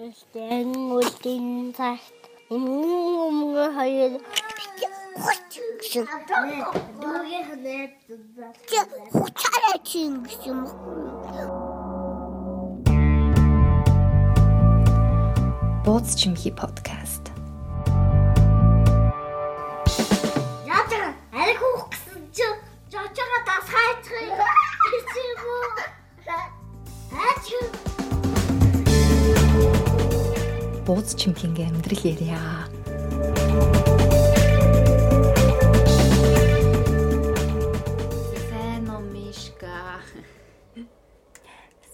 Тэгтэн үлдэн цагт өмнө хоёр гэсэн. Дүүгээ ханаад хуцаараа чинь гэсэн юм. Бууз чимхи подкаст. Яатар ариг хөөх гэсэн чи жочоо дас хайцгыг Бууз чимхинගේ амьдрал ярья. Уу Мишка?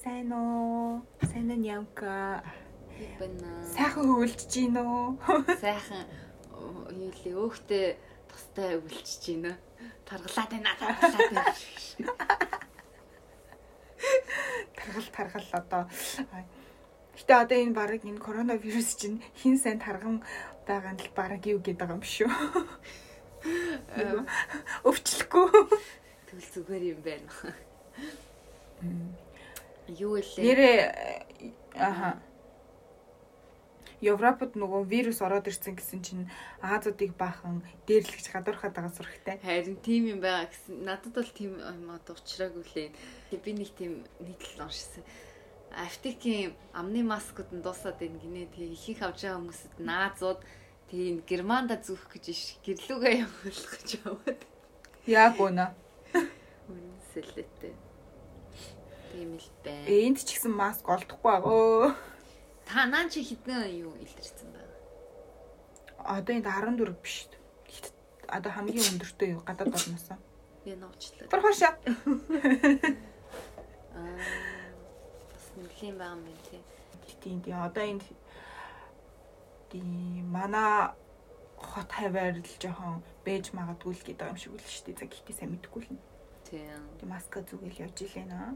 Сайн уу Нямка? Бина. Сайхан хөвөлж гин үү? Сайхан юу лээ өөхтэй тустай өвлчж байна. Таргалаад байна, таргалаад байна. Таргал таргал одоо. Гэтэ одоо энэ баг энэ коронавирус чинь хин сайн тарган байгаа нь л баг юу гэдэг байгаа юм шүү. Өвчлөхгүй. Тэгвэл зүгээр юм байна. Юу лээ? Нэрээ аха. Европод нөгөө вирус ороод ирсэн гэсэн чинь Азиудыг баахан дээрлэгч гадуурхаад байгаа сурагтай. Харин тийм юм байгаа гэсэн. Надад бол тийм юм одоо уучраагүй лээ. Би нэг тийм нийтлэл уншсан. Аптекийн амны маскууд нь дуусаад байна гинэ. Тэг ихэнх авч байгаа хүмүүсд наазууд тийм германда зүөх гэж иш гэрлүүгээ явуулах гэж яваад. Яг үнэ. Үнсэлээтэй. Тийм л бай. Энд ч гэсэн маск олдохгүй агөө. Та наа чи хідэн юу илэрсэн бэ? Одоо энд 14 биш. Одоо хамгийн өндөртөө юу гадаад болноосоо. Би нуучлаа. Бархашаа. Аа. Бас нэлийн байгаа юм тий. Тийм тийм одоо энд тийм манай хот хаваар л жоохон бэж магадгүй л гэдэг юм шиг үл шүү дээ. За гэхдээ сайн мэдэхгүй л. Тийм. Тийм маска зүгэл явж илээ наа.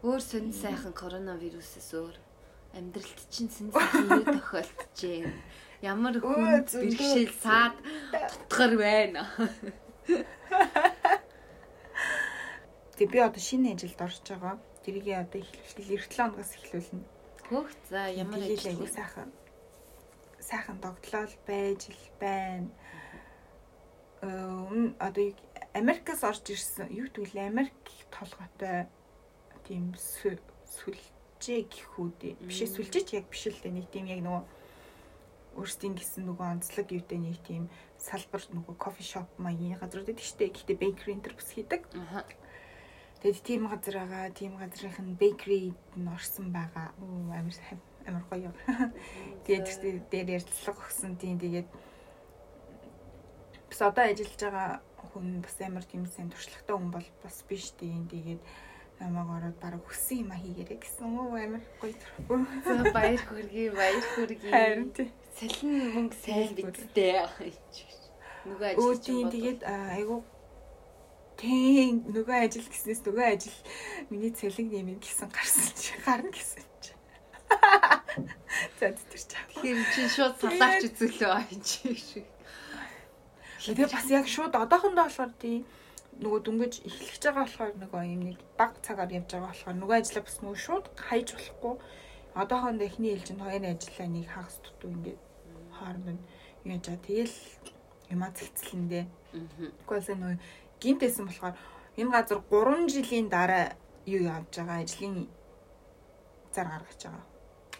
Өөр сонь сайхан коронавирусээс өөр амьдралд чинь сонь сайхан юу тохиолдожээ. Ямар хүн бэрхшээл саад тутгар байна. Тэгээ би одоо шинэ ажилд орж байгаа. Тэрийг одоо эхлэхдээ эх 7 хоногоос эхлүүлнэ. Хөөх за ямар ажил вэ? сайхан сайхан догтлол байж л байна. Э одоо Америкаас орж ирсэн. Юу гэвэл Америк толгойтой тийм сү- сүлжээ гэх үү. Биш сүлжээч яг биш л дээ. Нэг тийм яг нөгөө өөрсдийн гэсэн нөгөө онцлог юутай нэг тийм салбар нөгөө кофе шоп маягийн газрууд байдаг штэ. Гэхдээ бейкери энтер бас хийдэг. Тэгэд тийм газар байгаа, тийм газрынх нь бейкерид нь орсон байгаа. Оо амар амар гоё. Тэгээд дээр ярилцлага өгсөн тийм тэгээд бас одоо ажиллаж байгаа хүн бас амар тийм сайн туршлагатай хүн бол бас биш тийм тэгээд намайг ороод бараг хүссэн юм а хийгээрэй гэсэн. Оо амар гоё төрхөө. Баяр хүргэе, баяр хүргэе. Харин тийм. Салин мөнгө сайн бидтэй. Нөгөө Өө ажил тийм тэгээд а, тийм нөгөө ажил гэснээс нөгөө ажил миний цэлэг нэмэн гэсэн гарсан чи гарна гэсэн чи. За тэр чам. Тэгэхээр чи шууд салаач үзүүлээ аа чи шиг. Тэгээ бас яг шууд одоохондоо болохоор тийм нөгөө дүнгэж эхлэж байгаа болохоор нөгөө юм нэг баг цагаар явж байгаа болохоор нөгөө ажлаа бас нөгөө шууд хайж болохгүй. Одоохондоо эхний ээлжинд хоёр ажиллаа нэг хагас дутуу ингээд хооронд нь яаж аа тэгэл юмаа цэгцлэндээ. Аа. Угсаа нөгөө гинт байсан болохоор энэ газар 3 жилийн дараа юу явж байгаа ажлын зар гаргаж байгаа.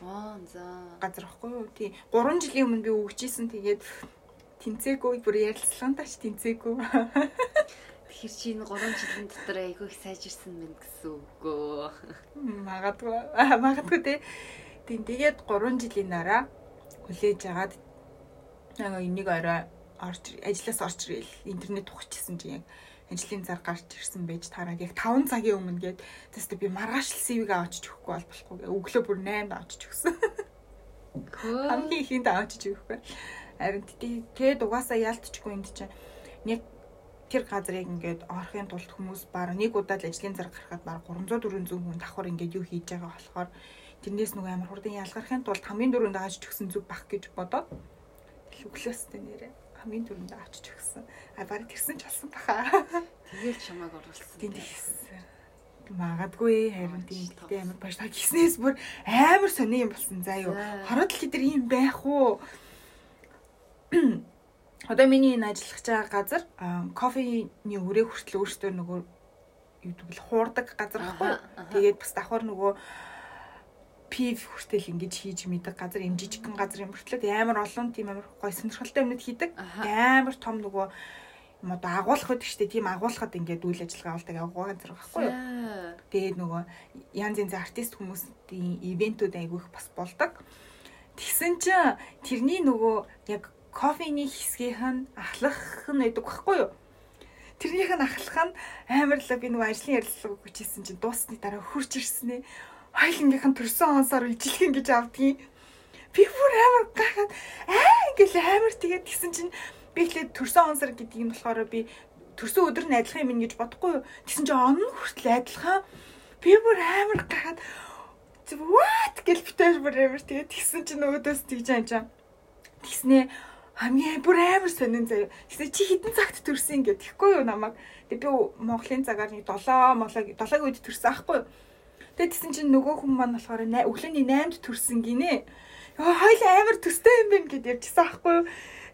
Аа за. Газар واخгүй юу? Тий. 3 жилийн өмнө би өгчээсэн. Тэгээд тэнцээгүй бүр ярилцлагантаач тэнцээгүй. Тэр чинь 3 жилийн дотор айгүй их сайжирсан мэт гэсэн үг гоо. Магадгүй. Магадгүй тий. Тийм тэгээд 3 жилийн дараа хүлээж агаад энийг орой орч ажлаас орч ирэл интернет ухчихсан чинь яг ажлын зар гарч ирсэн байж тараад яг 5 цагийн өмнө гээд тест би маргааш л CV-г авчиж өгөхгүй бол болохгүй гэ. Өглөө бүр 8-д авчиж өгсөн. Хамгийн ихэнд авчиж өгөхгүй. Харин тэгээд угаасаа яалтчгүй энд чинь нэг тэр газрыг ингээд орохын тулд хүмүүс баг нэг удаа л ажлын зар гарахад баг 300 400 хүн давхар ингээд юу хийж байгаа болохоор тэрнээс нөгөө амар хурдан ялгархын тулд хамгийн дөрөнд авчиж өгсөн зүг бах гэж бодоод өглөөстэй нэрээ хамгийн дөрөнд авчиж өгсөн а баг тэрсэн ч болсон баха Тэгээд чамайг оруулсан. тийм тэгсэн Магадгүй харин тийм гэхдээ амар баш та гиснээс бүр амар сони юм болсон заа юу. За. Хороо дэлхий дээр юм байх уу? Одоо миний энэ ажиллах байгаа газар кофений үрээ хүртэл өөртөө нөгөө юу гэдэг л хуурдаг газар аха. Тэгээд бас давхар нөгөө пив хүртэл ингэж хийж мэдэг газар юм жижигхэн газар юм хүртэл амар олон тийм амар гой сонирхолтой юмнууд хийдэг. Амар том нөгөө юм одоо агуулах гэдэг чинь тийм агуулхад ингээд үйл ажиллагаа болдог агуу газар байхгүй юу? Тэгээд нөгөө янз янзын артист хүмүүсийн ивентүүд айгүйх бас болдог. Тэгсэн чинь тэрний нөгөө яг кофений хэсгийнх нь ахлах нь байдаг байхгүй юу? Тэрнийх нь ахлах нь амар л би нөгөө ажлын ярилцлага хүчээсэн чинь дуусны дараа хурж ирсэн ээ. Хоёлынгийнх нь төрсөн онсоор ижилхэн гэж авдгийн. Би бүр амар гахаад аа ингээл амар тэгээд тэгсэн чинь би ихлээр төрсөн онсор гэдэг юм болохоор би төрсөн өдөр нь адилхан юм гэж бодохгүй юу. Тэгсэн чинь он хүртэл адилхан. Би бүр амар гахаад what гэл битэр бүр амар тэгээд тэгсэн чинь нөгөөдөөс тэгж анчаа. Тэгснээ хамгийн бүр амар сонин заяа. Тэгсэн чи хідэн цагт төрсөн ингээд тэгэхгүй юу намайг. Тэгээд би Монголын цагаар нэг 7 молог 7-гийн үед төрсөн аахгүй юу. Тэгээд тэгсэн чинь нөгөө хүн маань болохоор өглөөний 8-д төрсөн гинэ. Хоёул амар төстэй юм байна гэд ярьжсэн аахгүй юу.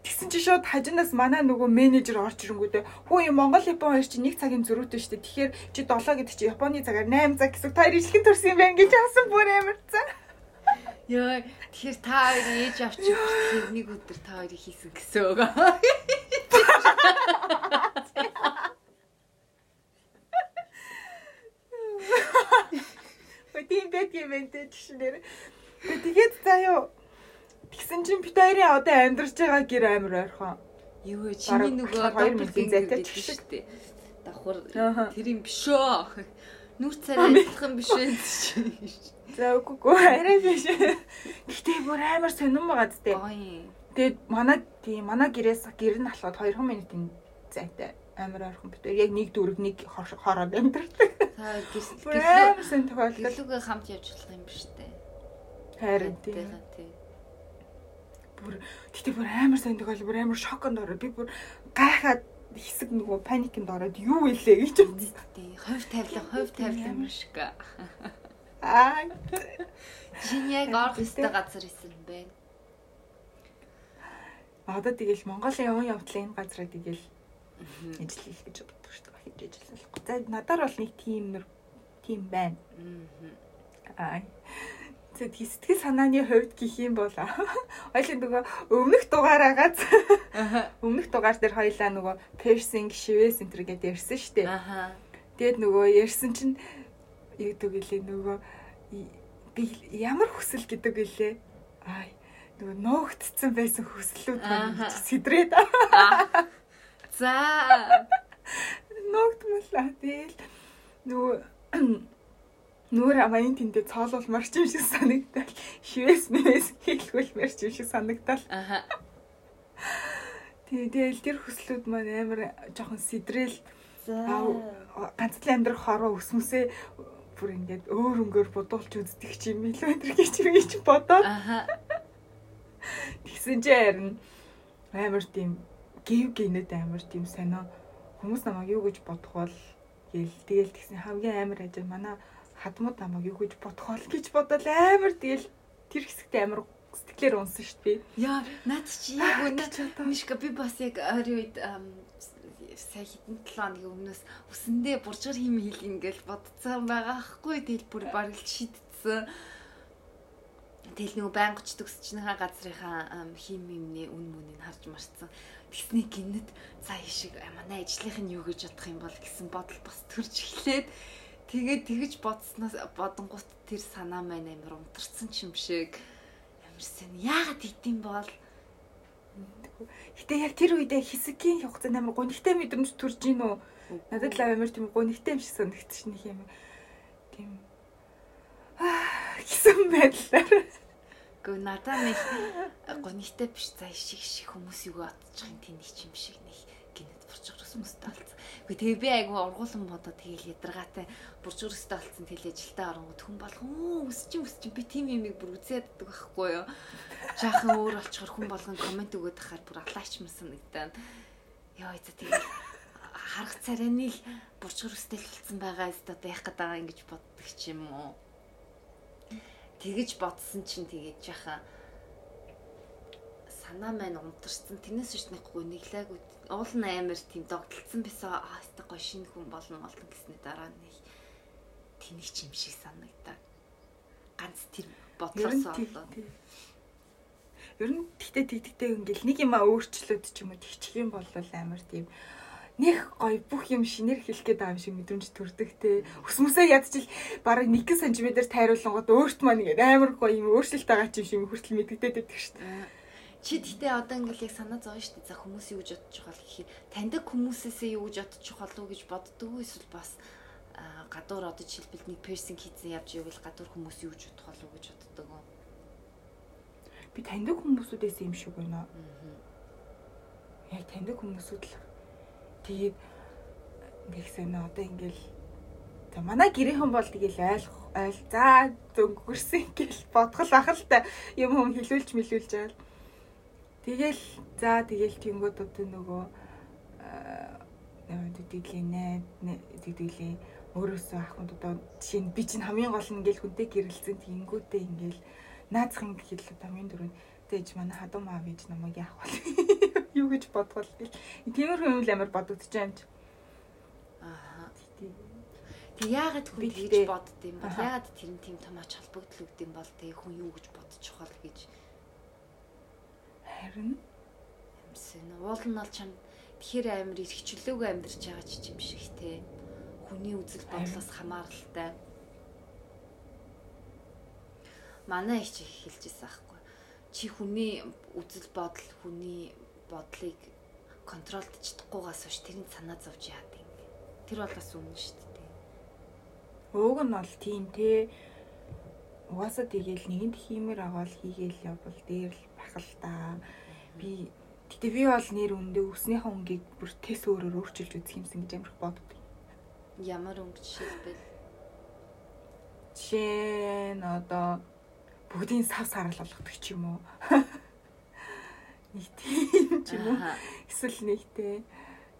Тэгсэн чинь шууд хажинаас манай нөгөө менежер орж ирэнгүүтээ хөө юм Монгол Япон хоёр чинь нэг цагийн зөрүүтэй шүү дээ. Тэгэхээр чи 7 гэдэг чи Японы цагаар 8 цаг гэсэн та хоёр ижилхэн төрсөн юм байна гэж хасан бүр амар цаа. Яа, тэгэхээр та хоёр ээж авч ирсэн нэг өдөр та хоёрыг хийсэн гэсэн үг. Өө тийм байт юм байна те жишээр. Тэгээд заяо. Тэгсэн чинь бид хоёрын одоо амьдарч байгаа гэр амир ойрхон. Юу вэ? Чиний нөгөө хоёр double мэдээ finger зайтай ч шүү дээ. Давхар тэр юм биш үү? Нүр царай адилхан биш үү? За үгүй үгүй арай биш. Гэтэ бүр амар сонирн байгаа зү. Гоё. Тэгээд манай тийм манай гэрээс гэр нь алхаад 2 минутын зайтай амар ойрхон хоёр яг нэг дүүрэг нэг хор- хороод амьдардаг. Та гис Бүр амар сэн тохиолдол. гэлүүгээ хамт явж болох юм биш үү? Харин тийм. Бүр гэтээ бүр амар сэн тохиолдол бүр амар шоконд ороо. Би бүр гайхаад хэсэг нөгөө паникнд ороод юу илээ гэж бодсон. Тий, ховь тавилан, ховь тавилан юм шиг. Аа Чин яг орох ёстой газар исэн бэ. одоо тэгэл Монголын яван явдлын энэ газраа тэгэл ажиллах гэж боддог шүү дээ. Хийж ажиллах. За надаар бол нэг тийм тийм байна. Аа. Тэгэд сэтгэл санааны хувьд гэх юм бол хоёлын нөгөө өмнөх дугаараагаас өмнөх дугаар дээр хоёлаа нөгөө piercing, шивээс энэ төр гэдээ ярьсан шүү дээ. Аха. Тэгээд нөгөө ярьсан чинь юу гэдэг гэлээ нөгөө би ямар хүсэл гэдэг гэлээ. Аа нөгөө нуугдцсан байсан хүслүүд маань сэдрээд За. нуугдмалаа. Тэгэл нөгөө нүүр амын тэндээ цоолуулмар ч юм шиг санагдал. Шивээс мэвээс хийлгүүлмэр ч юм шиг санагдал. Аха. Тэгэл тэр хүслүүд маань амар жоохон сэдрэл ганцлан амьдрах хороо өсмөсөө бүр ингээд өөр өнгөөр бодуулж үздэг ч юм илүү энэ гэж гэж бодоод Аха. тэгсэн чи харин амар тийм гів гинэд амар тийм сонио хүмүүс намайг юу гэж бодох бол гээл тэгэл тэгсэн хамгийн амар ажил манай хадмууд намайг юу гэж бодох бол гэж бодол амар тэгэл тэр хэсэгтээ амар сэтгэлээр унсан шүү дээ. Яа, наад чи яг үнэ мишка би бас яг ойрын үед сая хэдэн 7 хоногийн өмнөөс үсэндээ буржгар хийм хийл ингээл бодцсон байгаа хгүй тэгэл бүр бараг л шийдсэн. Тэгэл нөгөө байнга ч төгсчнийхаа газрынхаа хим юмны үн мөнийг харж марцсан. Тэгсний гинэд за ишиг манай ажлынх нь юу гэж бодох юм бол гэсэн бодол бас төрж эхлээд тэгээд тэгэж бодсноос бодонгууд тэр санаа маань амар унтарсан ч юм шиг амарсан. Яагаад идэм бол Гэтэ яг тэр үедээ хэсгийн хугацаанд амар гонигтай мэдрэмж төрж гин үү? Надад л амар тийм гонигтай юм шиг санагдчих нэг юм. Тийм. Аа гэсэн байдлаар. Гэхдээ надад нэг гонигтай биш за ишиг шиг хүмүүс юу байгаа юм нэг юм шиг нэг гинэд бурчгар хүмүүстэй болсон. Гэхдээ тэгээ би айгүй ургуулсан бодоо тэгэл ядаргаатай бурчгар өстэй болсон тэгэл ажилдаа оронгод хүн болгон өсчин өсчин би тийм юмыг бүр үзээд байдаг байхгүй юу. Жаахан өөр болчхор хүн болгон комент өгöd хахаар бүр алаач мсан нэгдэн. Йоо за тэгэл харах царайныг бурчгар өстөлцсөн байгаа өст одоо яах гээд байгаа ингэж боддог ч юм уу. Тэгэж бодсон чинь тэгээд яхаа санаа маань унтарсан. Тэрнээс ч нэхгүй нэглээг уул нь амар тийм догтлцсан байсан. Аа өстө гоё шинэ хүн болно болно гэсний дараа нэг тэнэг юм шиг санагдаа. Ганц тэр бодлоосоо болоо. Ер нь тэгтээ тэгтээ ингээл нэг юм өөрчлөөд ч юм уу тэгчих юм бол амар тийм нэх гоё бүх юм шинээр хэлэх гээд байгаа юм шиг мэдрэмж төрдөг те. Өсмөсөө ядчил бараг 1 см тайруулангууд өөрт маань ингээд амар гоё юм өөрчлөлт байгаа ч юм шиг хүртэл мэддэгдээд байдаг шүү дээ. Чи тэгтээ одоо ингээл яг санаа шүү дээ. За хүмүүс юу гэж бодож байгаа л гэхий. Таньдаг хүмүүсээсээ юу гэж байгаа л гэж боддог эсвэл бас гадуур одоо жишээлбэл нэг персинг хийсэн явж ивэл гадуур хүмүүс юу гэж бодох болов гэж боддог уу? Би таньдаг хүмүүсүүдээс юм шиг байна. Яг таньдаг хүмүүсүүд л Тэгээд нэгсэн одоо ингээл за манай гэрийнхэн бол тэгэл ойлгох ойл за зөнгөрсөн ингээл бодгол ах л та юм юм хилүүлж мэлүүлж байгаа. Тэгэл за тэгэл тэнгууд одоо нөгөө аа дидгэлээ дидгэлээ өөрөөсөө ахмад одоо жишээ нь би чинь хамгийн гол нь ингээл хүнтэй гэрэлцэн тэнгүүтээ ингээл наацх ингээл хэл хамгийн дөрөв тэгж манай хадуу маав ээж намайг яах вэ юу гэж бодгол. Тиймэрхүү юм л амар бодогдож байгаа юм чи. Аа. Тэг яагаад хүн тэгж бодд юм бол яагаад тэр нь тийм томооч холбогдол өгд юм бол тэг хүн юу гэж бодчих вол гэж. Харин юмсэн. Уул нь бол чам тэгэхээр амар эрхчлөөгүй амьдарч байгаа ч юм шиг те. Хүний үзэл бодлоос хамааралтай. Манай их хэлжсэн аахгүй. Чи хүний үзэл бодол хүний бодлыг контролд чадахгүйгаас хойш тэрийг санаа зовж яад юм. Тэр бол бас үнэн шүү дээ. Өөг нь бол тийм те. Угаасаа тэгэл нэгэнд хиймэр аваад хийгээл явбал дээр л бах л та. Би гэтээ би бол нэр өндөө өснийхөө өнгийг бүр тэс өөрөөр өөрчилж үзэх юмсан гэж амирх боддог. Ямар өнгө жишээлбэл жишээ нь одоо бүгдийн сав сарал болгодог ч юм уу. нэг тийм ч юм уу? Эсвэл нэгтэй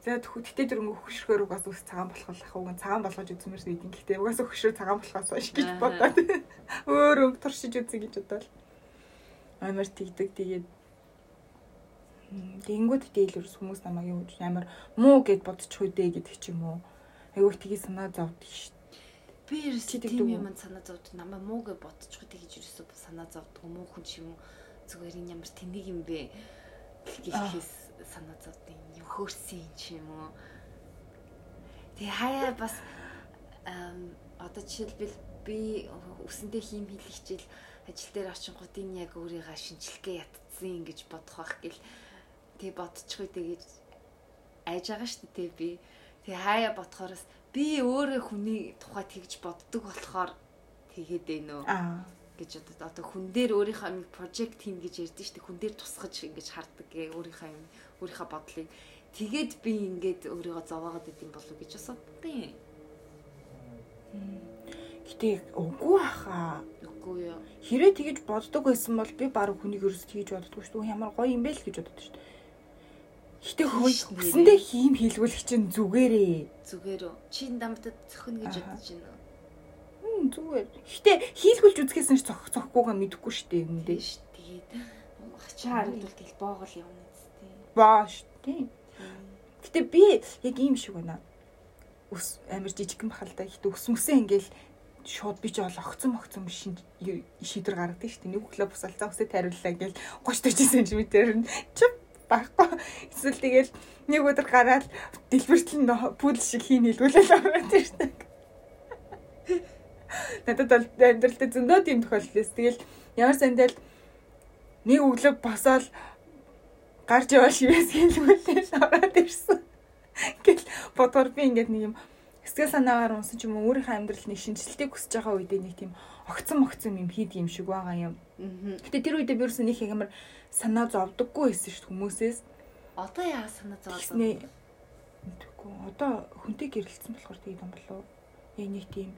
за тэгтээ дөрөнгө хөшрөхөр угаас ус цагаан болох ах уг нь цагаан болгож үзмэрс үйдин гэхдээ угаас хөшрөө цагаан болохоос хойш гэж бодоод. Өөр өнгө туршиж үзье гэж бодоод. Амар тэгдэг. Тэгээд Тэнгүүд дийлэрс хүмүүс намайг юу гэж амар муу гэд бодчих үдэ гэдэг ч юм уу. Айгуух тгий санаа шүү дээ. Би ерөөс тийм юм санаа зовдөг. Намайг муу гэж бодчих үдэ гэж ерөөсөө санаа зовдөг. Муу хүн ч юм уу. Зүгээр энэ ямар тэнэг юм бэ гэхээс санаа зовд юм хөөрсөн юм чи юм уу. Тэгээ хаяа бас одоо жишээлбэл би өсөндөө хийм хичээл ажил дээр очингууд энэ яг өөрийгөө шинжилгээ ятцсан гэж бодох байх гэл тэг бодчихгүй тэгэж айж байгаа шүү дээ би. Тэгээ хаяа бодохоороос би өөрөө хүний тухай тэгж боддог болохоор тэгээд ээ нөө. Аа гэж одоо одоо хүн дээр өөрийнхөө нэг project хийн гэж ярьдэн дээ. Хүн дээр тусгаж ингэж хардаг гэ өөрийнхөө юм өөрийнхөө бодлыг тэгээд би ингээд өөрийгөө зовоогод идэм болов гэж бас боддیں۔ Гэтэ үгүй хаа. Үгүй юу. Хэрэг тэгэж боддог байсан бол би баг хүнийг ерөөс тэгж боддоггүй шүү. Ямар гоё юм бэ л гэж боддог шүү. Гэтэ хөөе хүсэндээ хийм хийлгүүлэх чинь зүгээрээ. Зүгээр үү. Чи дамтад зөхөн гэж бодож байна уу? Зүгээр. Гэтэ хийлгүүлж үзэхээс нь цох цохгүйгээ мэдэхгүй шүү дээ юм дээ. Шүү. Тэгээд ачаар бол тэгэл боогол явна үстэй. Баа шүү дээ. Гэтэ би яг ийм шиг байна. Ус амар жижигхэн бахалтай. Гэтэ ус мөсөө ингээл шууд би ч бол огцон огцон шин шийдвэр гаргадаг шүү дээ. Нэг өглөө бусалцаа үсээ тариуллаа ингээл 30 40 см чип байхгүй. Эсвэл тэгэл нэг өдөр гараад дэлбэртэл нь пудл шиг хийн хэлгүүлэл ороод дээ. Надад бол амьдралдаа зөндөө тийм тохиолдолээс тэгэл ямар сандал нэг өглөө босоод гарч яваа шивээс хэлмэлээ ороод ирсэн. Гэл бодгор би ингээд нэг юм сэтгэл санаагаар унсан ч юм уу өөрийнхөө амьдрал нэг шинжилтийг хүсэж байгаа үедээ нэг тийм огцон могцон юм хийд юм шиг байгаа юм. Гэтэ тэр үедээ би ерөөсөн нэг ямар санаа зовдөггүй байсан шүү хүмүүсээс. Одоо яа санаа зовдсон? Тэгэхгүй одоо хүнтэй гэрэлцсэн болохоор тэгээд юм болов. Яг нэг тийм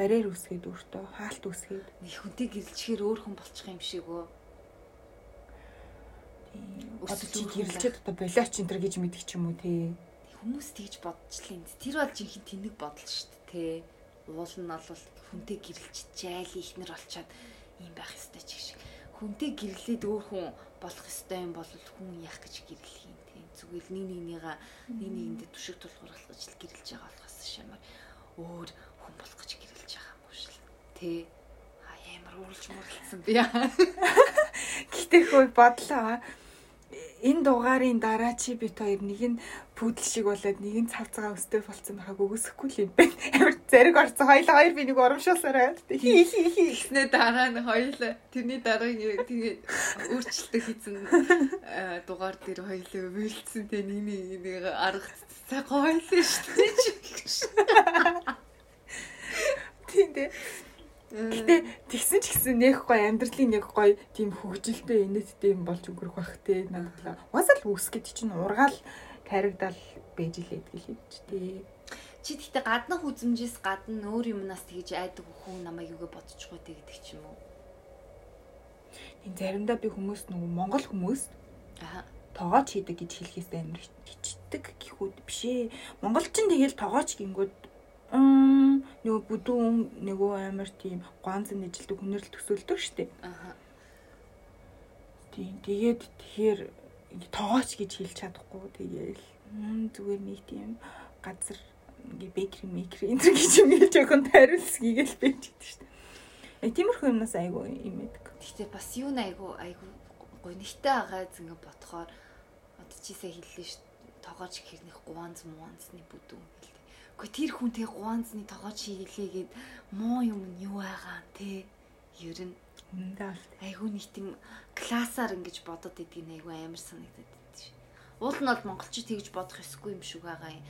барьер үсгээд өөртөө хаалт үсгээд нэг хүнтэй гэрэлчээр өөр хүн болчих юм шиг өө. Одоо чи гэрэлчээд одоо болооч энэ төр гэж мэдчих ч юм уу тий. хүмүүс тэгж бодчихлаа. Тэр бол жинхэнэ тэнэг бодол шүү дээ. Уул нь бол хүнтэй гэрэлж жайл ихнэр олчоод ийм байх ёстой ч гэх шиг. Хүнтэй гэрлээд өөр хүн болох ёстой юм бол хүн яах гэж гэрлэх юм тийм. Зүгээр нэг нэгнийгаа нэг нэгэндээ түшиг тулгуурлах гэж гэрлэж байгаа болохоос шамаар өөр хүн болох гэж гэрлэж байгаа юм шүү л. Тэ. А ямар ууралж муурлцсан би. Гэтэ хөө бодлоо. Энэ дугаарын дараа чи бит хоёр нэг нь пүүдл шиг болоод нэг нь цавцгаа өстэй болцсон байхаг өгөөсөхгүй л юм байна. Амар зэрэг орсон хоёлаа хоёр би нэг урамшуулсараа. Хи хи хи. Тэгснэ дараа нь хоёлаа тэрний дараа нь тэгээд өөрчлөлтөө хийсэн э, дугаар дээр хоёлаа бэлдсэн тэ нэг нэг арга цаг хоёлаа шүү дээ. Тийм дээ. Гэтэ тэгсэн ч гэсэн нэг гой амьдралын нэг гой тийм хөвгөлтэй инээдтэй юм болж өнгөрөх бах те надад. Угаасаа л үсгэд чинь ургаал таригдал бэж илээд гэлээ ч тий. Чи тэгтээ гаднах үзмжээс гадна өөр юмнаас тэгж айдаг хүн намайг юугээ бодчихгүй те гэдэг ч юм уу. Энэ заримдаа би хүмүүс нөгөө монгол хүмүүс Аа. тоогооч хийдэг гэж хэлэхээс амар хичдэг гэхүүд биш ээ. Монголчин тэгэл тоогооч гингүүд нөгөө бүдүүн нөгөө амар тийм ганц нэжилдэг хүнэрл төсөөлдөг штеп. Аха. Тийм тэгээд тэгэхээр тоогооч гэж хэлж чадахгүй тэгээл зүгээр нэг тийм газар ингээ бекри мекри энэ гэж юм хэлж өгөн тариулс гੀгээл байж гэдэг штеп. Э тиймэрхүү юмнаас айгу юм эдэг. Гэхдээ бас юу айгу айгу гонигтай байгаа зингээ бодохоор одоо чи сая хэллээ ш тоогооч хэрнэх гуанз муанзны бүдүүн гэлээ. Гэхдээ тэр хүн тэг гуанзны тоогооч хийлээгээд муу юм нь юу байгаа те? Ер нь. Үндэ айгу нэг тийм классаар ингэж бодоод идгийг айгу амар санагдаад байд ш. Уул нь бол монголчууд тэгж бодох ёсгүй юм шиг байгаа юм.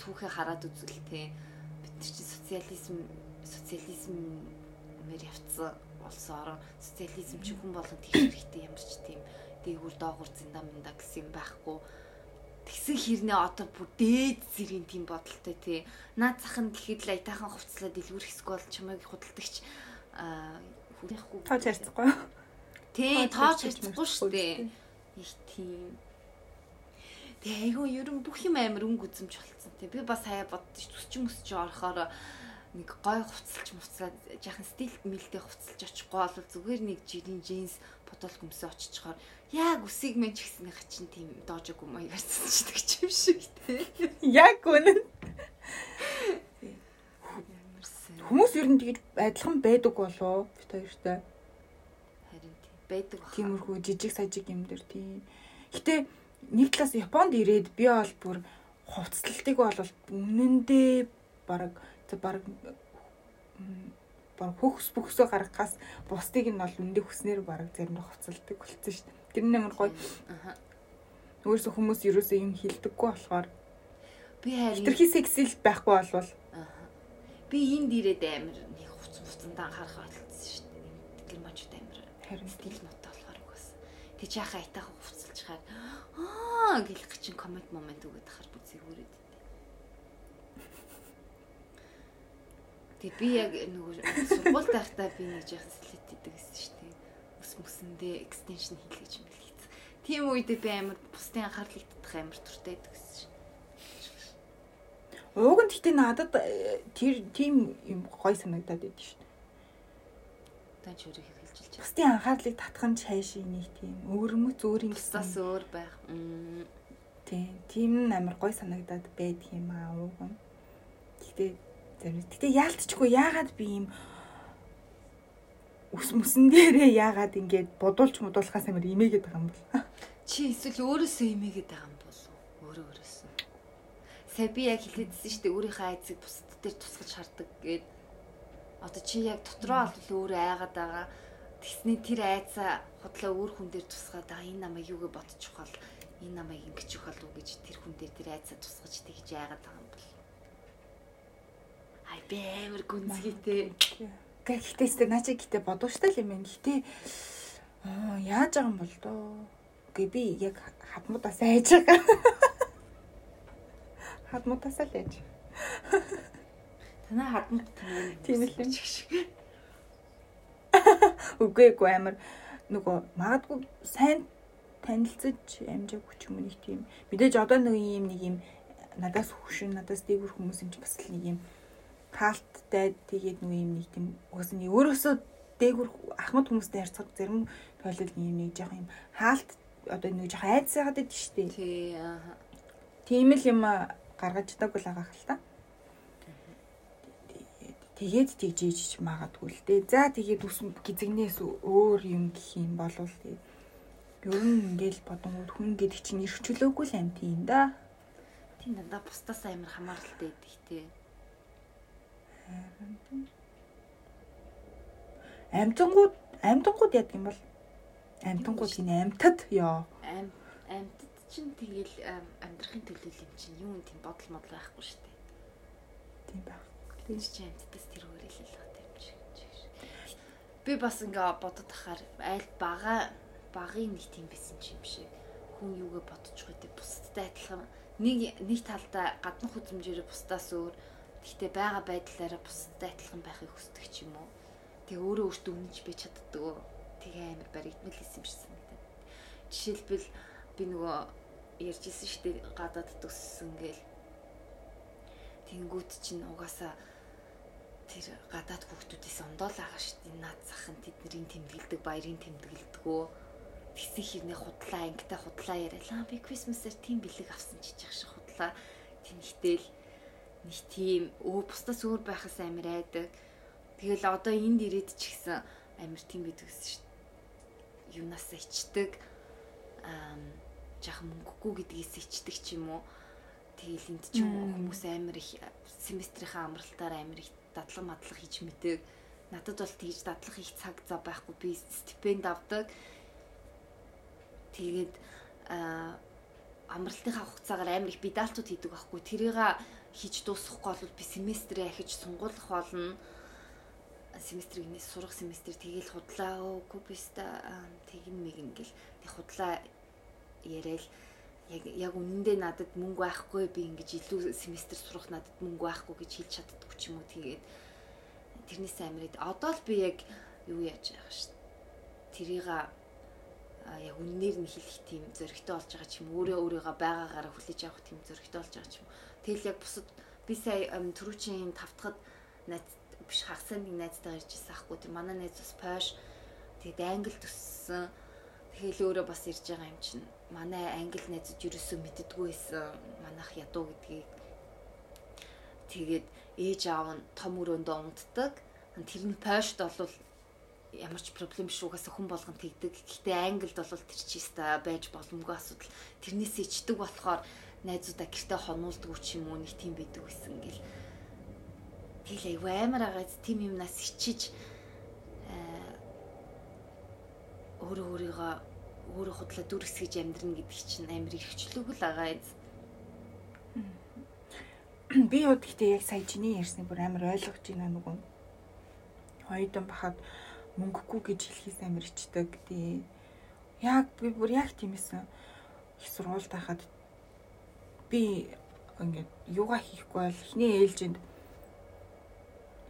Түүхээ хараад үзвэл те. Бид нар чи социализм социализм мэр явцсан улсын орон. Социализм чи хүн болгон тэгш хэрэгтэй ямар ч тийм. Дээгүүр доогуур зинда минда гэсэн юм байхгүй тэгсэн хэрнээ одоо бүр дээд зэргийн тийм бодолтой тий. Наад зах нь гэхэд л аятайхан хувцлаад дэлгүүр хэсгүй бол чамайг худалдагч аа хүлээхгүй тооч харцахгүй. тий харьцаж харьцахгүй шүү дээ. их тийм. Тэгээ айгүй ер нь бүх юм амар өнгө үзэмж болцсон тий. Би бас хаяа боддоо төсч мөсч орохоор нэг гой хувцалж муцаад яхан стил мэлтэй хувцалж очихгүй бол зүгээр нэг жирийн джинс бодол хүмсээ очичоор яг үсийг мэн ч гэснийхаа чинь тийм доожог юм аягаар цэцдэг ч юм шиг тий Яг үнэн. Хүмүүс ер нь тэгж адилхан байдаг болоо бит хоёртай. харин тий байдаг. Тиймэрхүү жижиг сажиг юм дэр тийм. Гэтэ нэг талаас Японд ирээд би бол бүр хувцлалтыг бол үнэндээ баг баг баг хөхс бөхсөө гаргахаас бусдыг нь бол үндэ хүснээр баг заримдаа хувцалдаг болцсон шүү дээ. Тэр нь амар гоё. Аха. Өөрөөсөө хүмүүс ерөөсөө юм хилдэггүй болохоор Би харин хитрхи сексил байхгүй болвол Аха. Би энд ирээд амар нэг хувц хувцандаа анхаарах болчихсон шүү дээ. Тэр мачууд амар харин стил моттой болохоор угаас. Тэг чи яхаа айтайхан хувцалж хаад аа гэлэх чинь коммент момент өгöd хахаар бүр зэгүүрээд. Тэг би яг нөгөө сургууль байхдаа би нэг яах слет идэг гэсэн шүү дээ. Ус мөсөндөө экстеншн хийлгэж хийц. Тийм үедээ би амар бусдын анхаарлыг татах амар туртай идэг гэсэн шүү. Ууг нь гэхдээ надад э, тэр тийм юм гой санагдаад байд шүү. Тань ч өөрөө хэлж байна. Бусдын анхаарлыг татах нь цаашаа нэг тийм өөрмөц өөр юм Бусдаас өөр байх. Тийм, тийм амар гой санагдаад байдаг юм аа ууг нь. Гэхдээ зарим гэхдээ яалтчгүй яагаад би юм ус мөсөн дээрээ яагаад ингэж бодуулж модуулахаас амар имээгээд байгаа юм бол. Чи эсвэл өөрөөсөө имээгээд байгаа юм уу? Өөрөө өөрөөсөө. Сая би яг хэлээдсэн шүү дээ өөрийнхөө айцыг бусад дээр тусгаж хардаг гэд. Одоо чи яг дотроо бол өөрөө айгаад байгаа. Тэгсний тэр айцаа худлаа өөр хүн дээр тусгаад аа энэ намайг юугээ бодчих бол энэ намайг ингэж өгөх болов гэж тэр хүн дээр тэр айцаа тусгаж тэгж айгаад байгаа бол. Ай би амар гүнзгийтэй. Гэхдээ сте наача гэтээ бодууштай л юм байна. Гэтээ аа яаж байгаа юм бол доо. Гэ би яг хадмуудаас айж байгаа. Хадмуудаас л айж. Танаа хадмт танаа. Тийм л юм. Үгүй эгүй амар нөгөө магадгүй сайн танилцаж амжаагүй ч юм уу нэг тийм мэдээж одоо нэг юм нэг юм надаас хөвшин надаас дээгүр хүмүүс юм чи бас л нэг юм хаалттай тэгээд нэг юм нэг тийм угсаа нэг өөрөөсөө дээгүр ахмад хүмүүстэй харьцахад зарим нэг юм нэг жоох юм хаалт одоо нэг жоох айдас яагаад байдаг шүү дээ. Тий аа. Тийм л юм гаргаж чадаагүй л байгаа хэл та. Тэгээд тэгж ийж магадгүй л дээ. За тэгээд ус гизэгнээс өөр юм гэх юм болвол тэгээд ер нь ингээл бодонгууд хүн гэдэг чинь ирхчлөөгүй л амт юм да. Тийм дандаа бусдаас амар хамааралтай байдаг тий. Амтангууд амтангууд яадаг юм бол амтангууд энэ амтад ёо. Ам амьтад чинь тэгэл ам, амьдрахын төлөө юм чинь юу юм тийм бодол модол байхгүй шүү дээ. Тийм баг. Тэр чинь амьтдаас тэр өөрөөлөл байгаа юм шиг. Би бас ингээ бодод тахаар аль бага багын нэг тийм байсан юм шиг. Хүн юугээ байгаа те бусдтай адилхан нэг нэг талдаа гаднах үзмжээрээ бусдаас өөр гэхдээ байгаа байдлаараа бусдтай адилхан байхыг хүсдэг ч юм уу. Тэгээ өөрөө өөртөө үнэнч би чаддгүй. Тэгээ амар баригдмал хэлсэн юм шиг санагдаад. Жишээлбэл би нөгөө ярьжсэн шүү дээ гадаад төссөн гээл. Тэнгүүт чинь угаасаа тэр гадаад хүүхдүүдээс ондоол байгаа шүү дээ. Наад захын тэдний тэмдэглэдэг, баярын тэмдэглэдэгөө. Тэгсэн хэрнээ худлаа ангитай худлаа яриалаа. Би Christmas-аар тийм бэлэг авсан ч яах шиг худлаа. Тэнхтэл нэг тийм өө бусдаас өөр байхаас амар айдаг. Тэгэл одоо энд ирээд ч гэсэн амар тийм байдаг гэсэн шүү дээ. Юунаас ичдэг аа жаахан мөнгөгүй гэдгээс ичдэг ч юм уу. Тэгэл энд ч хүмүүс амар их семестрийнхаа амралтаар амар их дадлаг мадлаг хийж мэдэг. Надад бол тэгж дадлах их цаг зав байхгүй би стипенд авдаг. Тэгээд аа амралтынхаа хугацаагаар амар их медальтууд хийдэг байхгүй. Тэрийг хийж дуусгахгүй бол би семестрээ ахиж сунгуулах болно. Семестрийг нэ сурах семестр тэгээл худлаа өөгүй биста тэгин мэг ингээл тэг худлаа яриад яг яг үнэндээ надад мөнгө байхгүй би ингэж илүү семестр сурах надад мөнгө байхгүй гэж хэлж чаддаггүй ч юм уу тэгээд тэрнээс амираад одоо л би яг юу яаж байгаа ш. Тэрийг яг үннээр нь хэлэх тийм зөрөгтэй болж байгаа ч юм өөрөө өөрийгөө байгаагаараа хүлээж авах тийм зөрөгтэй болж байгаа ч юм. Тэгэл яг бусад би сая түрүүчийн тавтахад найз биш хагасны нэг найзтай гарч ирсэн ахгүй тийм манай найз бас польш тэгээд англи төссөн. Тэгэл өөрөө бас ирж байгаа юм чинь. Манай англи найзууд ерөөсөө мэддэггүй байсан. Манайх ядуу гэдгийг. Тэгээд ээж аав нь том өрөөндөө унтдаг. Тэр нь польшд бол ямар ч проблем биш угаасаа хүн болгон тэгдэг. Гэхдээ англид бол тэр чи ста байж боломгүй асуудал. Тэрнээс ичдэг болохоор найзуудаа гэртээ хонуулдаг ч юм уу нэг тийм байдаг гэсэн гэл. Тэгэл айгүй амар агаад тийм юмнаас ичиж өөрөө өөрийгөө өөрөө худлаа дүрсгэж амьдрна гэдэг чинь амар ихчлүүг л агаа эз. Би удаа гэхдээ яг сая чиний ярьсныг бүр амар ойлгож байна нөгөө. Хоёрдан бахад мөнгөгүй гэж хэлхийс амар ичдэг. Тий. Яг би бүр яг тиймээсэн. Их сургуульд байхад би ингээд юугаа хийхгүй бол эхний ээлжинд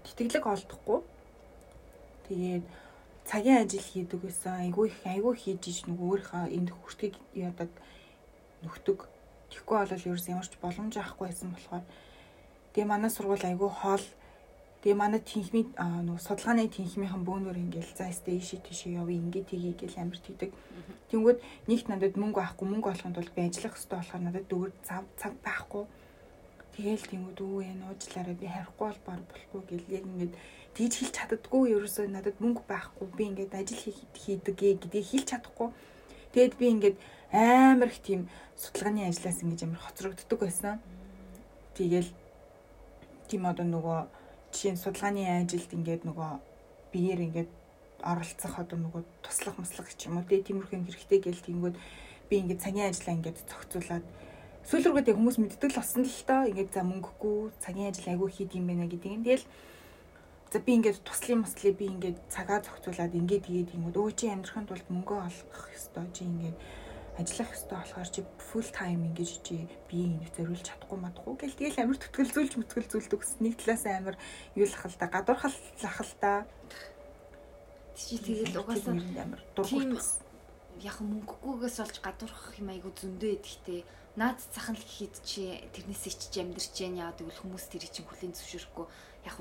тэтгэлэг олдохгүй. Тэгээд цагийн ажил хийдэг байсан. Айгүй их айгүй хийж иж нэг өөрийнхөө энд хүртгийг яадаг нөхдөг. Тэгэхгүй бол ерөөс ямар ч боломж авахгүй байсан болохоор тэгээ манай сургууль айгүй хоол Тэгээ манай тэнхмийн нөгөө судалгааны тэнхмийнхэн бөөнөр ингээл за стэйши тийш явъя ингээд тгий гэл амирт хийдэг. Тэнгүүд нэгт надад мөнгө авахгүй мөнгө олохын тулд би ажиллах хэрэгтэй болохоор надад дөрөв цаг цаг байхгүй. Тэгээл тэнгүүд өө энэ уучлаарай би харихгүй бол бор болохгүй гэл яг ингээд тийж хэлж чаддаггүй ерөөсөө надад мөнгө байхгүй би ингээд ажил хийдэг гэдгийг хэлж чадахгүй. Тэгэд би ингээд амар их тийм судалгааны ажлаас ингэж амар хоцрогддог байсан. Тэгээл тийм одоо нөгөө жишээ нь судалгааны ажилд ингээд нөгөө биеэр ингээд оролцох одоо нөгөө туслах маслах ч юм уу? Тийм тиймэрхүү хэрэгтэй гээл тиймгүүд би ингээд цагийн ажиллаа ингээд зохицуулаад сүүл рүүгээ тэг хүмүүс мэддэг л болсон л тоо. Ингээд за мөнгөгүй цагийн ажил айгүй хийд юм байна гэдэг юм. Тэгэл за би ингээд туслын маслыг би ингээд цагаа зохицуулаад ингээд тэгээд тиймүүд өө чи амьдрахын тулд мөнгө олох ёстой. Чи ингээд ажиллах ёстой болохоор чи full time ингэж чи бие энийг зориулж чадахгүй мадахгүй. Гэл тэгэл амар төтгөлзүүлж мөтгөлзүүлдэг ус нэг талаас амар юу л хал та гадуурхал лах л та чи тэгэл угаасаа амар дургуут яг мөнгөгүйгээс олж гадуурхах юм айгу зөндөө идэхтэй. Наад цахан л гэхэд чи тэрнээс ичж амьдрч जैन яа гэвэл хүмүүс тэрийг чинь хүлийн зөвшөөрөхгүй. Яг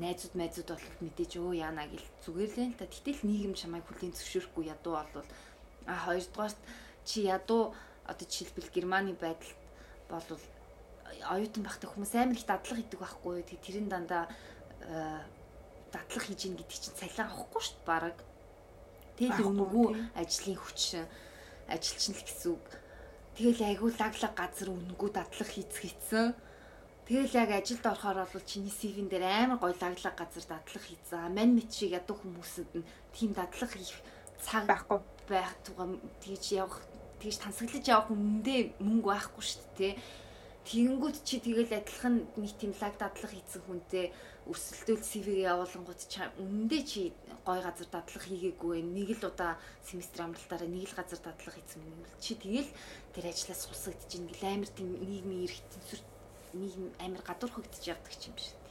найзууд майзууд бол мэдээж өө яана гэл зүгээр л энэ та. Гэтэл нийгэм чамайг хүлийн зөвшөөрөхгүй ядуу бол а хоёрдугаар чи ядуу одоо жишээлбэл Германы байдалд бол оюутан байхдаа хүмүүс амар их дадлага идэг байхгүй тэг тэрийн дандаа дадлага хийж ийн гэдэг чинь цалин авахгүй шүү дээ баг Тэгэл өнгөө ажлын хүч ажилчин л гэсэн үг. Тэгэл айгүй лаглаг газар өнгөө дадлах хийцэх хийцэн. Тэгэл яг ажилд орохоор бол чиний CV-н дээр амар гоё лаглаг газар дадлах хийцэн. Мань мэт шиг ядуу хүмүүсэд нь тийм дадлах хийх цаг байхгүй байх тугаа тэгж явах тэгж тансаглаж явах үнэндээ мөнгө байхгүй шүү дээ. Тэгэнгүүт чи тэгэл адилхан нэг тийм лаг дадлах хийцэн хүнтэй өрсөлдөөл CV-гээ явуулангууд чам үнэндээ чи гой газар дадлах хийгээгүй нэг л удаа семестр амралтаараа нэг л газар дадлах хийсэн юм бол чи тэгэл тэр ажлаас сусагдж ин гэл амар тийм нийгмийн эрх тэнцвэр нийгэм амар гадуур хөгдөж явдаг юм шиг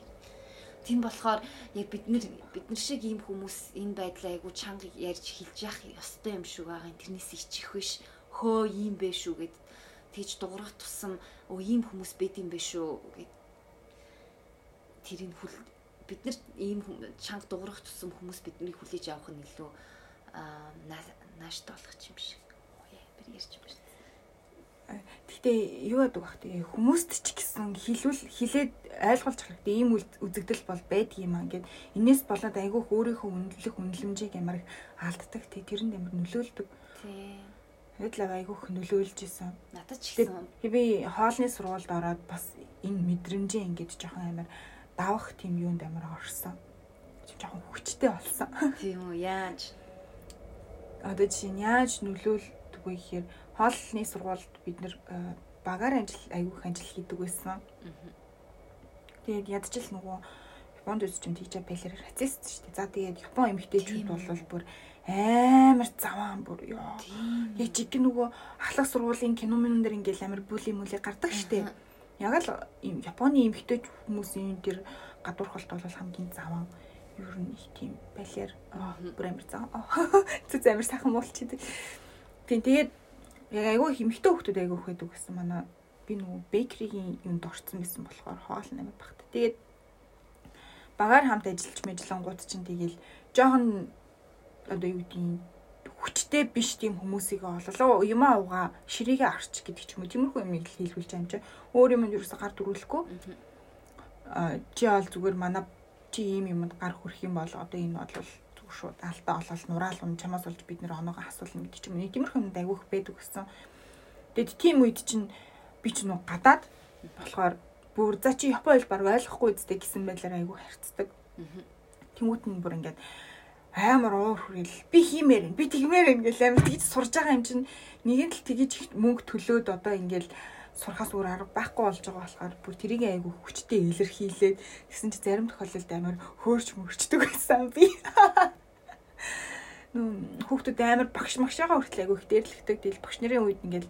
тийм болохоор яг бид нар бид нар шиг ийм хүмүүс энэ байдлаа айгу чанга ярьж хэлж явах ёстой юм шүү байгаа. Тэрнээс ичих биш. Хөө ийм бэ шүү гэд тэгж дуурах тусам өө ийм хүмүүс байд юм бэ шүү гэд тэрийг хүл бид нар ийм чанга дуурах тусам хүмүүс биднийг хүлээж авах нь илүү нааштай болох юм шиг. Би ярьж байна. Гэхдээ юу яадаг бах тэгээ хүмүүст ч гэсэн хилүүл хилээд ойлгуулж тийм ийм үзэгдэл бол байдаг юм аа гэд энээс болоод айгүйх өөрийнхөө үнэлэх үнэлэмжийг ямар их алддаг тий тэрэнд ямар нөлөөлдөг. Тий. Л айгүйх нөлөөлж исэн. Надад ч гэсэн би хоолны сургуульд ороод бас энэ мэдрэмжээ ингэж жоохон амар давах тийм юунд амар орсон. Жоохон хүчтэй болсон. Тийм үү яаж одоо жишээ нь яаж нөлөөлдөг вэ гэхээр хоолны сургуульд бид нэр багаар ажил айгүйх ажил хийдэг байсан. Тэгээд ядчил нөгөө Японд үзэж юм тийч пэлэр рацист шүү дээ. За тэгээд Япон эмэгтэйчүүд бол бүр амар заваан бүр ёо. Яг чиг нөгөө ахлах сургуулийн кино минь дээр ингээл амар бүли мүлээ гардаг шүү дээ яг л Японы эмэгтэй хүмүүсийн тэр гадуурхалт бол хамгийн заван ер нь их тийм балер бүр амар зав. Зүг амар сайхан муулчихэд. Тийм тэгээд яг айгүй эмэгтэй хүмүүс айгүй хөдөг гэсэн манай би нөгөө бейкригийн юунд орцсон байсан болохоор хоол нэмээд багт. Тэгээд багаар хамт ажиллаж мэжлэнгууд чинь тэгэл жоохон одоо юу гэдгийг хүчтэй биш тийм хүмүүсийг ололоо. Юм ууга ширээгээ арч гэдэг ч юм уу. Тиймэрхүү юм хэлүүлж юм чи. Өөр юм юусэн гар дүрүүлэхгүй а чи ол зүгээр манай чи ийм юмд гар хүрэх юм бол одоо энэ бол зүгээр шууд алтаа олол нураал ун чамаас олж бид нэр оноогоо асуулна гэдэг ч юм тиймэрхүү юмд айгүйх байдаг гэсэн. Тэгэд тийм үед чинь би ч нөө гадаад болохоор бүр за чи Япон хэл баг ойлгохгүй үстэй гэсэн байдлаар айгүй харцдаг тэнгуут нь бүр ингээд амар уур хүрэл би хиймээр би тэгмээр ингээл амар тэгж сурж байгаа юм чинь нэг нь л тэгж мөнгө төлөөд одоо ингээл сурахаас өөр арга байхгүй болж байгаа болохоор бүр тэрийг айгүй хүчтэй илэрхийлээд гэсэн чи зарим тохиолдолд амар хөөрч мөрчдөг байсан би. Нүү хүүхдүүд амар багш магшаага хүртэл айгүй их дээрлэгдэг. Тэгэл багш нарын үед ингээл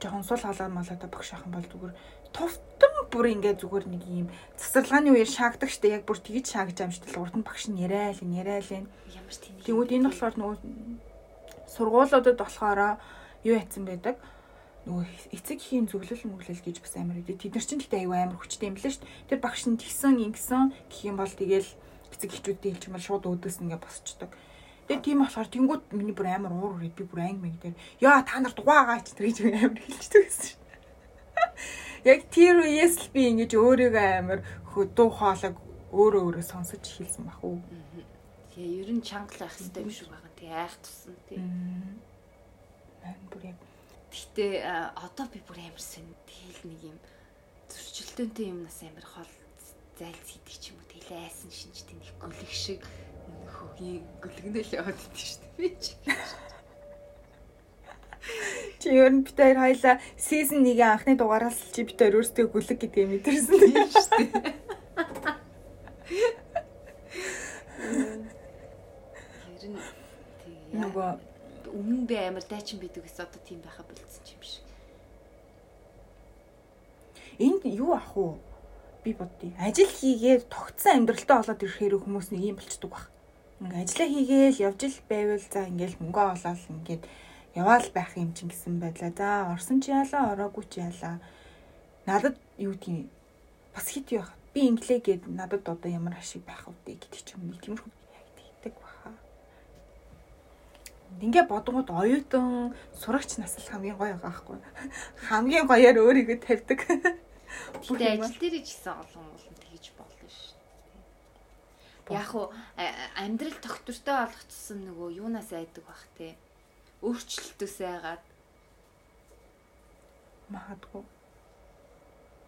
жоохон сул халаа малаа багш ахын бол зүгээр товтон бүр ингээд зүгээр нэг юм засварлагын үеэр шаагдаг штэ яг бүр тэгж шаагж штэ урд нь багш нь яриа л яриа л ямар тийм тэгвэл энэ болохоор нөгөө сургуулиудад болохоор юу яцсан байдаг нөгөө эцэг хийн зөвлөл мөглөл гэж бас амар үү тэд нар чинь тэгтээ аюу амар хүчтэй юм лээ штэ тэр багш нь тэгсэн ингэсэн гэх юм бол тэгэл эцэг эхчүүдтэй хэлж юм бол шууд өөдөөс ингээ босчдөг Тэгээ тийм болохоор тэнгууд миний бүр амар уур үрээд би бүр анги мэг дээр яа та нар дугаагаа ч тэр гэж амар хэлчихдэг гэсэн шин яг тэр үеэс л би ингэж өөрийгөө амар дуу хоолойг өөрөө өөрөө сонсож хэлсэн бах уу. Тэгээ ер нь чангалах хэрэгтэй юм шиг байгаа. Тэгээ айх тусан тий. Мэн бүр яг Гэхдээ одоо би бүр амар сэн тэгэл нэг юм зөрчилдөөнтэй юмнаас амар хол зайлц хийдэг ч юм уу тэгэл айсан шинжтэй нэг гөлөг шиг хөгийн гөлгнөл яваад идэв шүү дээ. Би чи. Чи ер нь бид хоёр хоёлаа season 1-ийн анхны дугаараас чи бид хоёр өөрсдөө гүлэг гэдгийг мэдэрсэн. Тийм шүү дээ. Ер нь тэгээ нөгөө өмнө би амар дайчин бидэг гэсэн одоо тийм байха болцсон юм шиг. Энд юу ах уу? Би бодъё. Ажил хийгээд тогтсон амьдралтай болоод ирэхээр хүмүүс нэг юм болчдөг баг. ингээ ажиллаа хийгээл явж ил байвал за ингээл мөнгө олоод ингээд яваал байх юм чинь гэсэн байдлаа. За орсон чи яалаа, ороогүй чи яалаа. Надад юу гэдгийг бас хит яах. Би инглээ гээд надад одоо ямар ашиг байх вэ гэдэг ч юм нэг тиймэрхүү хийдэг баха. Ингээ бодгоод оюутан сурагч нас л хамгийн гоё байгаа байхгүй. Хамгийн гоёор өөрийгөө тавьдаг. Гэтэ ажил дээр ч гэсэн олон олон тэгж болно шүү. Яг уу амьдрал тогтвортой болгоцсон нөгөө юунаас айдаг бах те. Өөрчлөлтөөс айгаад магадгүй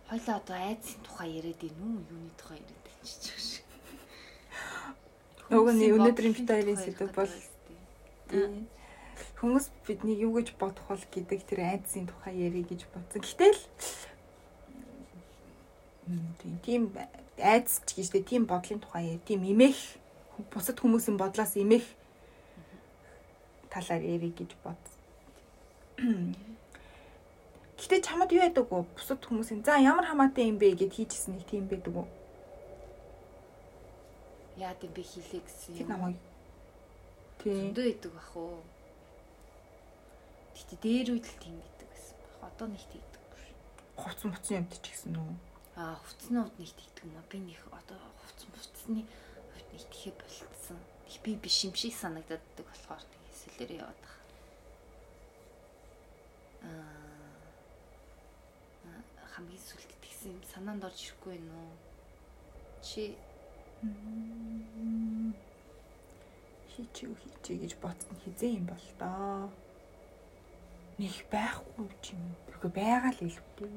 Хойлоо одоо айдсын тухай яриад ийн үү? Юуны тухай яриад байна ч гэж. Уг нь өнөөдрийн битэрийн сэдв бол хүмүүс бидний юу гэж бодох бол гэдэг тэр айдсын тухай ярих гэж бодсон. Гэтэл тийм айдс ч гэж тийм бодлын тухай тийм имэх бусад хүмүүсийн бодлоос имэх талаар ярих гэж бодсон. Гэтэ чамд юу яадаг вэ? Бусад хүмүүсийн за ямар хамаатай юм бэ гэд хийжсэн нэг тийм байдаг уу? Яа гэм би хийлээ гэсэн юм. Намайг зөндөө идэг бах уу. Гэтэ дээр үед л тийм идэг гэсэн бах. Одоо нэг тийдэггүй шүү. Хувц муцны юмд ч гэсэн үү? Аа хувцсны хувьд нэг тийдэг юм аа. Би нэг одоо хувц муцны хувьд нэг тийхэ болцсон. Их би биш юм шиг санагдаад болохоор тэгээ сэлэрээ яваад байгаа. Аа хамгийн сүлд тэгсэн юм санаанд орж ирэхгүй байна уу? Чи хийчихв хийчихье гэж бодсон хизээ юм бол доо. Них байхгүй юм. Үгүй байгаа л хэлбэртэй.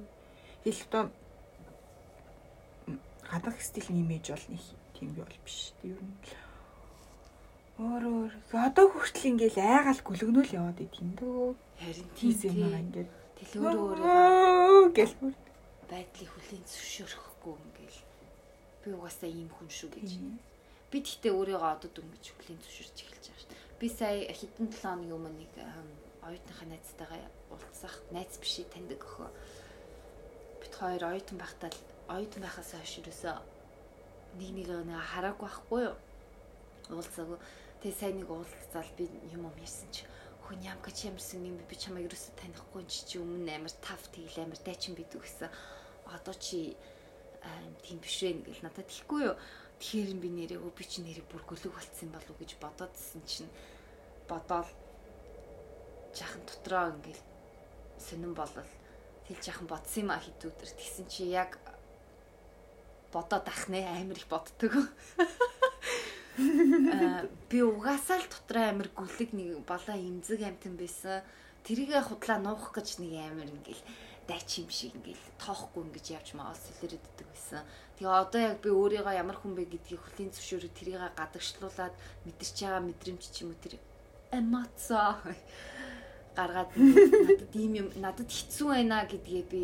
Хэлбэртөө гадах стилийн имиж бол нэг тийм бол биш. Ер нь өөр өөр одоо хүртэл ингээл айгаал гүлгнүүл яваад идэв дөө. Харин тийм юм байгаа ингээд. Тэл өөрөө өөрөө гэл бүр байдлыг хүлийн зөвшөөрөхгүй ингээл би угаасаа ийм хүн шүү гэж. Би тэгтээ өөрийгөө одоо дөнгөж хүлийн зөвшөөрч эхэлж байгаа шүү. Би сая хэдэн 7 хоногийн өмнө нэг оюутныхаа найзтайгаа уулзах найз биш таньдаг өхөө. Бид хоёр оюутан байхдаа оюутан байхаас хойш юусоо нэг нэг нэг хараагүй байхгүй юу? Уулзаагүй. Тэгээ сайн нэг уулзаал би юм юм ярьсан чи хүн ям гэж ямарсан юм би чамайг ерөөсө танихгүй чи чи өмнө амар тав тэгэл амар дайчин бид гэсэн одоо чи тийм биш вэ гэл надад хэлэхгүй юу. Тэгэхээр би нэрээ өө би чи нэрээ бүр гөлөг болцсон болов уу гэж бодоодсэн чинь бодоол жаахан дотроо ингээл сонирн болол тэл жаахан бодсон юм а хэд өдөр тэгсэн чи яг бодоод ах нэ амар их боддөг. Аа би угаасаа л дотроо амар гүлэг нэг балаа имзэг амтан байсан. Тэрийгэ худлаа нуух гэж нэг амар ингээл дайч юм шиг ингээл тоохгүй ингэж явж маавал сэлэрэддэг байсан. Тэгээ одоо яг би өөрийгөө ямар хүн бэ гэдгийг хөлийн зөвшөөрөд тэрийг гадагшлуулад мэдэрч байгаа мэдрэмж ч юм уу тэр эмоцо гаргаад надад ийм юм надад хэцүү байна гэдгээ би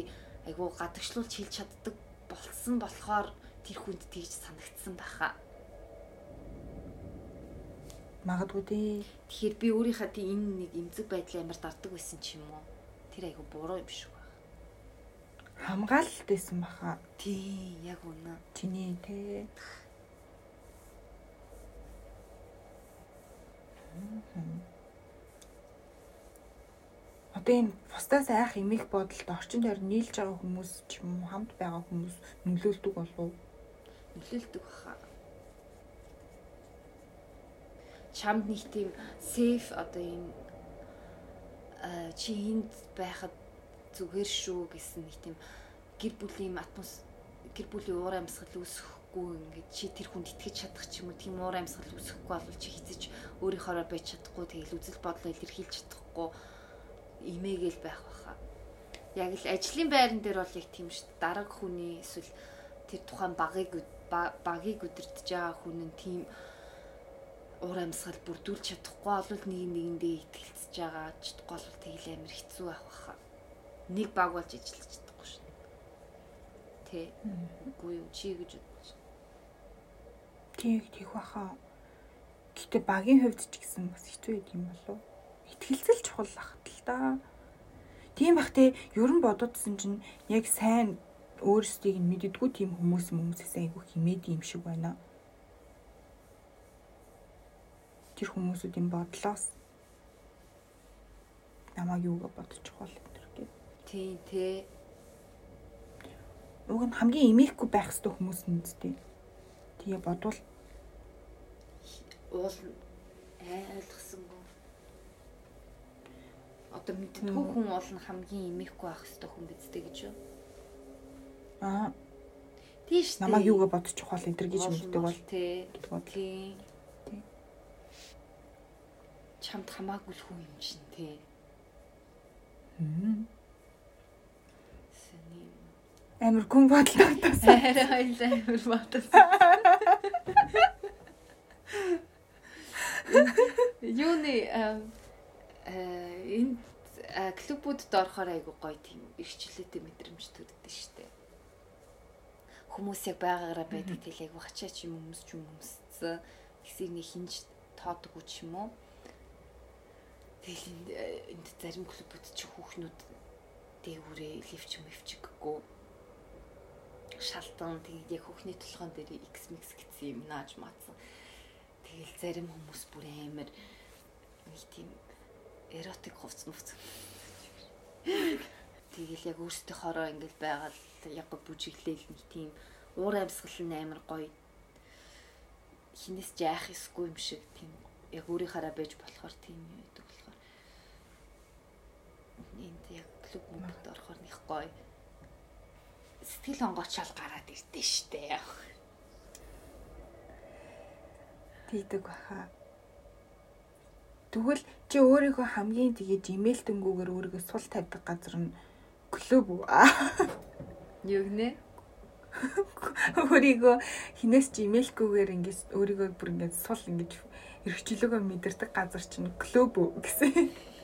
айгу гадагшлуулж хэлж чаддаг болсон болохоор тэр хүнд тэгж санагдсан байхаа. Магадгүй дээ. Тэгэхээр би өөрийнхөө тийм энэ нэг эмзэг байдлаа амар дарддаг байсан ч юм уу? Тэр айгу буруу юм шүү хамгаалалт байсан баха. Тий, яг үнэ. Чиний те. Одоо энэ бусдаас айх эмих бодолд орчин тойр нийлж байгаа хүмүүс ч юм уу хамт байгаа хүмүүс нөлөөлдөг болов уу? Нөлөөлдөг баха. Чамд нэг тийм сейф одоо энэ чи энд байхад зүгээр шүү гэсэн нэг тийм гэр бүлийн атмос гэр бүлийн уур амьсгал үүсэхгүй ингээд чи тэр хүнд итгэж чадах ч юм уу тийм уур амьсгал үүсэхгүй бол чи хизэж өөрийнхоороо байж чадахгүй тэгэл үзэл бодлоо илэрхийлж чадахгүй имээгэл байх баха. Яг л ажлын байран дээр бол яг тийм шүү дээ. Дараг хүний эсвэл тэр тухайн багыг багийг өдөртөж байгаа хүн нь тийм уур амьсгал бүрдүүлж чадахгүй бол нэг нэгэндээ итгэлцэж байгаа ч гол тэгэл амир хэцүү байх баха нэг баг болж ажиллаж чадахгүй шин. Тэ. Үгүй юу чи гэж бодож. Тийг тийх баха. Гэтэ багийн хувьд ч гэсэн бас хэцүү юм болов. Итгэлцэл чухал ах л да. Тийм бах те ерөн бододсон чинь яг сайн өөрсдийг нь мэддэггүй тийм хүмүүс хүмүүсээс айгүй химээд юм шиг байна. тэр хүмүүсүүдийн бодлоос намайг юугаа бодож чухал гэх. тий. Уг нь хамгийн эмээхгүй байх хэрэгтэй хүмүүс нь үстэй. Тэгээ бодвол. Уул ойлгосонгүй. Одоо мэдтгүү хүн бол нь хамгийн эмээхгүй байх хэрэгтэй хүн бидтэй гэж юу? Аа. Тийш намайг юугаа бодож чухал энэ гэж мэддэг бол. тий. Гэдэг бод. тий. Тий. чамд хамаагүй л хүн юм шин тий. Мм. Амар гүн бодлоо тас. арай хоёлаа амар батас юуны э энэ клубуудд орохоор айгу гоё тийм ирчлээтэй мэдрэмж төрдөө штэ. Хүмүүс яг байгаагаараа байдаг тэл айгу хачаа ч юм хүмүүс ч юм хүмүүссэн гэсэн нэг хинж тоодгүй ч юм уу. Тэгэл энд э, зарим клубүүд чи хүүхнүүд дээгүүрээ левч мэвчггүй шалтан тэгээд яг хүүхний толгоон дээр X mix гэсэн юм нааж маацсан. Тэгэл зарим хүмүүс бүр амар нэг тийм эротик хувц мувц. Тэгэл яг өөрсдөө хороо ингээл байгаад яг бүжиглээл нэг тийм уур амьсгал нь амар гоё хинээс жаах эсгүй юм шиг тийм яг өөрийнхаараа байж болохоор тийм юм байдаг болохоор энд яг клуб мөнгөд орохоор них гоё сэтгэл онгоочаал гараад ирдэ штэ. Тийдэг баха. Тэгвэл чи өөрийнхөө хамгийн тэгээд имэйлтэнгүүгээр өөрийгөө сул тавьдаг газар нь клуб? Аа, Юу гинэ? Өөрийгөө хинээс ч имэйлгүйгээр ингэж өөрийгөө бүр ингэж сул ингэж эргчлөөгөө мэдэрдэг газар чинь клуб үү гэсэн.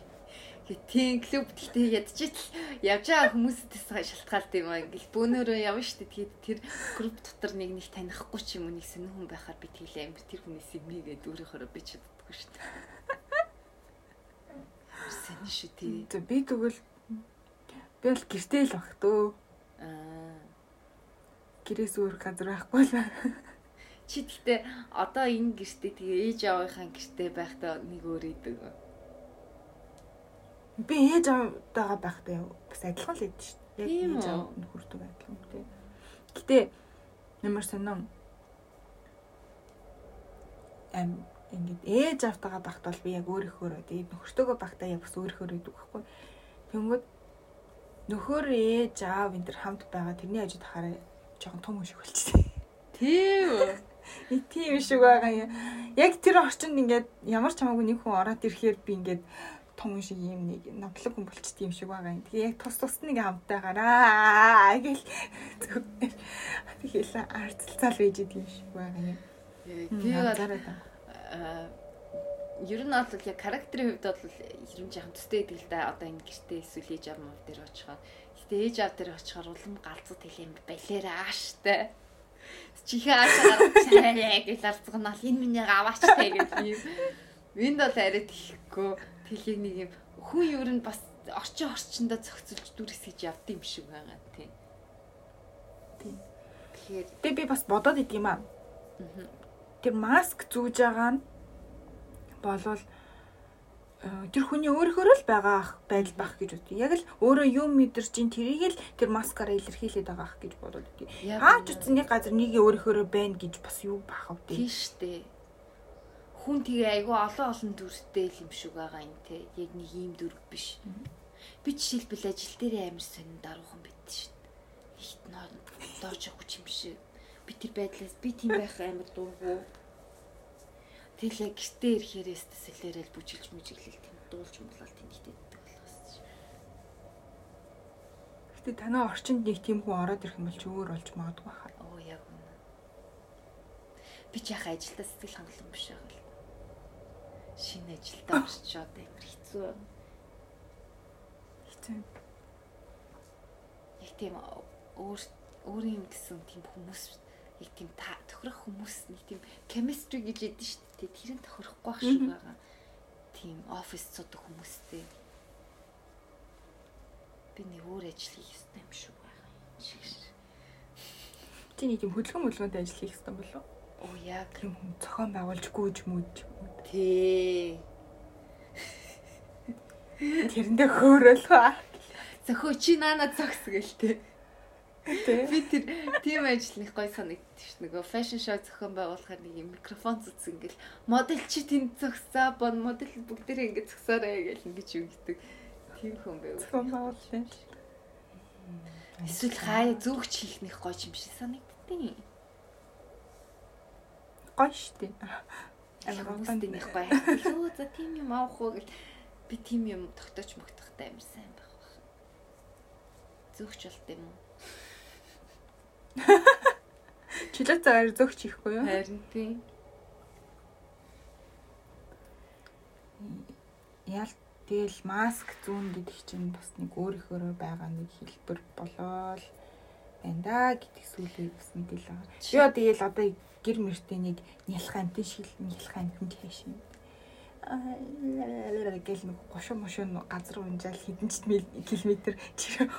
Тийм клуб гэхдээ ядчил явж байгаа хүмүүсээс шалтгаалт юм аа. Ингээл бөөнөрөө явна штэ. Тэгээд тэр групп дотор нэг нэг танихгүй ч юм уу нэг сонир хүн байхаар би тэглээ амир тэр хүнээс имээгээд өөрийнхөө би чаддаггүй штэ. Сонир шүү тий. За би тэгвэл би бол гэртээ л баг төө. Аа Гэрээс өөр газар байхгүй л. чи гэхдээ одоо энэ гэртээ тэгээ ээж аваахаа гэртээ байхдаа нэг өөр идэг. Би ээж аваагаа байхдаа бас адилхан л ядчих шүү дээ. Тийм ээж аав нөхөртөө адилхан тий. Гэтэ ямар сонин ам ингээд ээж автагаа багт бол би яг өөрийнхөө тэгээд нөхөртөөгөө багтаа яг бас өөрийнхөө идэг байхгүй. Тэнгүүд нөхөр ээж аав энэ төр хамт байгаа тэрний хажууд хараа жоохон том шиг болчихсон. Тийм үү? И тийм шиг байгаа юм. Яг тэр орчинд ингээд ямар ч хамаагүй нэг хүн ороод ирэхээр би ингээд том шиг юм нэг нотлог хүн болчт юм шиг байгаа юм. Тэгээ яг тус тусд нэг хамтаагаараа гэл зүгээр. Тэгээл арцалцаал байж идэг юм шиг байгаа юм. Аа, ер нь бол яг характерын хувьд бол ер нь жоохон төстэй гэдэг л да. Одоо энэ гэртээ эсвэл ээж аав мав дээр очихоор. Гэтэ ээж аав дээр очихоор улам галзуу хэлэм балераа ааштай. Чихээ аашаа гэж алцганаал энэ минийг аваачтай гэж юм. Энд бол арай тийхгүй. Тэлийг нэг юм хүн ер нь бас орчин орчиндөө зохицуулж дүрс гэж явд юм шиг байгаа тийм. Тийм. Тэгэхээр Тэгээ би бас бодоод идэв юм аа. Тэр маск зүүж байгаа нь болвол э, тэр хүний өөрөөр л байгаа байдал байх гэж бодъё. Яг л өөрөө юм мэдэрч ин тэрийг л тэр маскаараа илэрхийлээд байгаа ах гэж бодоод. Яг Хаач нэг газар нэг өөрөөрөө байна гэж бас юу бах вэ? Тийм штэ. Хүн тэгээ айгүй олон олон дүртэй л юм шиг байгаа юм те. Яг нэг ийм дүр биш. Би жишээлбэл ажил дээр амар сонин даруухан байд шин. Ихт ноо дооч явах юм шиг. Би тэр байдлаас би тийм байх амар дургу. Тэгэл яг гэртээ ирэхээр эстэсэлээрэл бүжиглж мүжиглэл тийм дуулж муулаад тийм ихтэй болохоос. Гэтэ танаа орчинд нэг тийм хүн ороод ирэх юм бол ч өөр болж магадгүй хаа. Оо яг үнэ. Би ч яхаа ажилдаа сэтгэл хангалуун биш байгаа л. Шинэ ажилдаа орчоод амар хэцүү. Хэцүү. яг тийм өөр өөрийн юм гэсэн тийм хүмүүс яг тийм та тохирох хүмүүс нэг тийм chemistry гэж ядэн шүү дээ. Тэр нь тохирохгүй байх шиг байгаа. Тийм офис цудаг хүмүүстэй. Би нэг өөр ажил хийх ёстой юм шиг байгаа юм шиг. Чи нэг тийм хөдөлгөөн мөлгөөнд ажил хийх хэрэгтэй болов уу? Оо яг хүн зохион байгуулж гүйж мүж тий. тэрэндээ хөөрөлхөө. Зөхөө чи наана зогс гэлтэй. Тэ. Би тэр тийм ажил нэг гой санагдчих ш. Нөгөө фэшн шоу зохион байгуулахаар нэг юм микрофон зүтс ингээл модель чи тэнд зогсоо бон модель бүгдээрээ ингээд зогсоорой гэл ингэж юм гэдэг. Тийм хүн байв. Зохион байгуулалтын. Эсвэл хаяа зүгч хийх нэг гоё юм шиг санагдтыг. Гоё штэ. Амар хүмүүстэй нэг гоё. Лөө за тийм юм авах уу гэл би тийм юм тогтооч мөгтөхтэй амар сайн байх байх. Зүгч болт юм уу? Чөлөө цагаар зөгч хийхгүй юу? Харин тийм. Ял тэгэл маск зүүн гэдэг чинь бас нэг өөрийнхөө байгаа нэг хэлбэр болоод байна да гэдэг сүлээ бас мэдээлэл байгаа. Би одоо тэгэл одоо гэр мөртөө нэг нялх амтын шиг нялх чашин. Аа гэл нэг гошоо мошоо газар унжаал хэдэн ч километр чир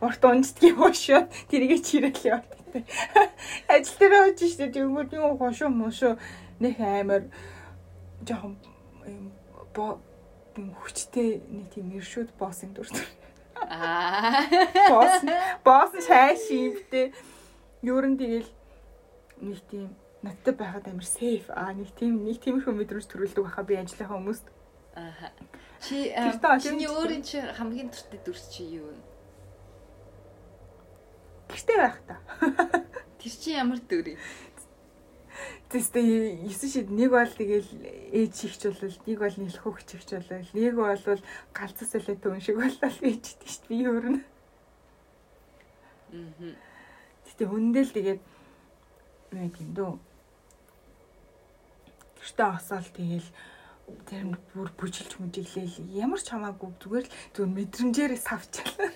урт унждгийн гошоо тэргээ чирэл яваад. Ажил дээр очиж штэ тэгвэл нэг гошоо мошоо нэг амар жоохон бо хүчтэй нэг тийм иршүүд боссын дүр. Аа. Босс босс шай шивтэй. Юурын тэгэл нэг тийм надтай байхад амар сейф аа нэг тийм нэг тиймэрхүү мэдрэмж төрүүлдэг байхаа би ажиллахаа хүмүүст. Аа. Чи чиний өөрийн чи хамгийн дуртай дүрс чи юу вэ? Гэртээ байх та. Тэр чи ямар дүр юм? Тэстэй 9 шид нэг бол тэгэл ээж хихчүүлэл, нэг бол нэлхүү хичвчүүлэл, нэг бол галзуу солио төн шиг болол ээжтэй шүү дээ би өөрнө. Аа. Гэтэ хүндэл тэгээд юу юм дөө. Гэртээ осоол тэгэл тэр бүр бүжилж мүжиглээл ямар ч хамаагүй зүгээр л зүгээр мэдрэмжээрээ савчаал.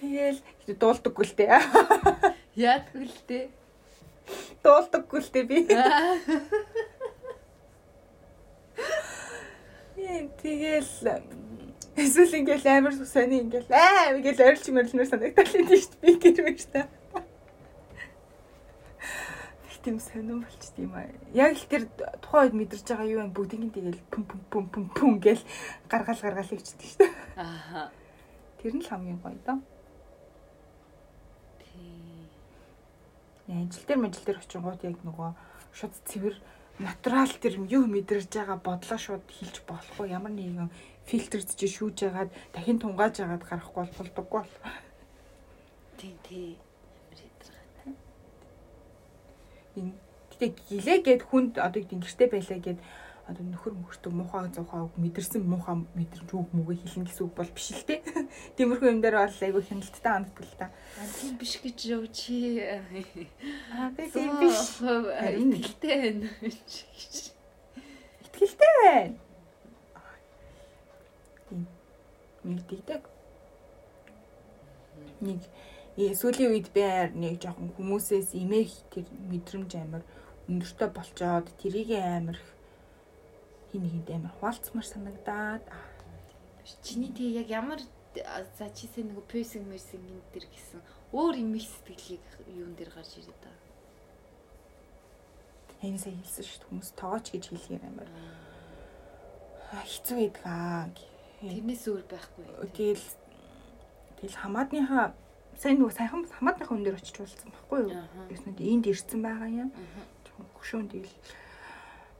Тэгэл дуулдаггүй л дээ. Яадгүй л дээ. Дуулдаггүй л дээ би. Тэгэл эсвэл ингээл амар сони ингээл аа ингээл орилч мөрлнөр санагдал юм шүү дээ. Би гэр мэж та. Тийм сонирн болчт юм аа. Яг л тэр тухайн үед мэдэрч байгаа юу вэ? Бүгдийн тэгэл пүм пүм пүм пүм пүм гэл гаргаал гаргаал хийчихдэг шүү дээ. Аа. Тэр нь л хамгийн гоё доо. Тий. Ажил дээр мажил дээр очингууд яг нөгөө шууд цэвэр натурал тэр юу мэдэрж байгаа бодлоо шууд хэлж болохгүй ямар нэгэн фильтрд чи шүүж ягаад дахин тунгааж ягаад гарахгүй бол болдоггүй бол. Тий, тий. Амар ядраа. Энэ гэтээ гэлээ гэд хүнд одоо гэрте байлаа гэд одоо нөхөр мөхөртөө муухай зуухай мэдэрсэн муухай мэдрэмж үг мүгэ хэлнэ гэсэн үг бол биш л те. Тиймэрхүү юм дээр бол айгүй хяналттай ханддаг л та. Тийм биш гэж юу чи. Аа тийм биш. Итгэлтэй байна. Итгэлтэй байна. Тийм. Мэддэг. Нэг сүүлийн үед би нэг жоохон хүмүүсээс имэх тэр мэдрэмж амар өндөртөө болчоод тэрийг амар хин нэгэнд амар хуваалцмар санагдаад аа, Чиний тий яг ямар за чисээ нэг пюсинг мэрсинг энэ төр гэсэн өөр юм их сэтгэлийг юун дээр гарч ирээд та. энэ сая хэлсэн шүү дээ хүмүүс тоогооч гэж хэлэхээр амар хэцүү байдаг аа. Тэрнээс өөр байхгүй. Тэгэл тэгэл хамаадныхаа сайн нөгөө сайхан хамаадныхаа хүн дээр очиж уулзсан байхгүй юу? Яснууд энд ирсэн байгаа юм. Аха. Чон хөшөөн тэгэл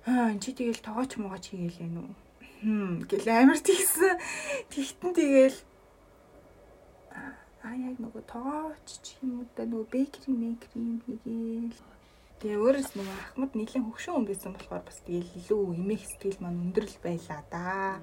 аа энэ чи тэгэл тоогооч могооч хийгээл юм уу? Хм гэл амар тийсэн. Тэгтэн тэгэл аа яг нөгөө тоогооч ч юм уу да нөгөө бэкери мекери юм хийгээл. Тэгээ өөрөөс нөгөө ахмад нэлээд хөшөөн хүн байсан болохоор бас тэгэл илүү эмээх сэтгэл маань өндөр л байлаа да.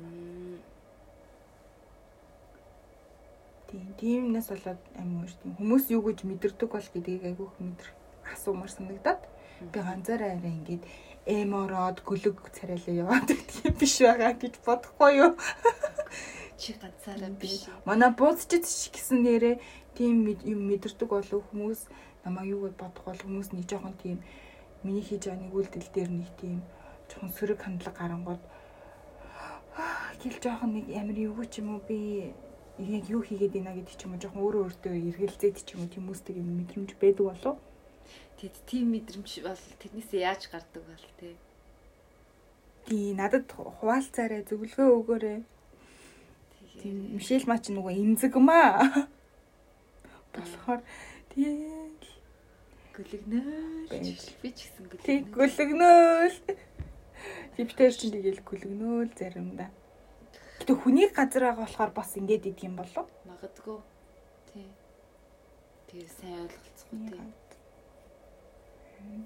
Тийм тиймнээс болоод амин тийм хүмүүс юу гэж мэдэрдэг бол гэдгийг айгүйх мэдэр асуумар санагдаад би ганцаараа арай ингээд эмороод гөлөг царайлаа яваад юм биш байгаа гэж бодохгүй юу. Чи ганцаараа биш. Манай бууцчид гэсэн нэрээ тийм юм мэдэрдэг болов хүмүүс намайг юу гэж бодох бол хүмүүс нэг жоохон тийм миний хийж байгаа нэг үйлдэл дээр нэг тийм жоохон сөрөг хандлага гарангууд «Аа, гэл жоохон нэг амар юу ч юм уу би яг юу хийгээд ийна гэдэг ч юм уу жоохон өөрөө өөртөө эргэлзээд ч юм уу хүмүүстэй юм мэдрэмж байдаг болов Тэд тийм мэдрэмж бол тэрнээсээ яаж гардаг бол те. Тий надад хуваалцаарай зөвлөгөө өгөөрэй. Тийм Мишель маа чи нөгөө эмзэг маа. Болохоор тий гүлгнөөл Байж. би ч гэсэн тий гүлгнөөл. гүлгнөөл. Типтэй чинь тэгэл гүлгнөөл заримдаа. Гэтэ хүний газар байгаа болохоор бас ингэж идэг юм болов. Магадгүй. Тий. Тэр сайн ойлголцохгүй тий.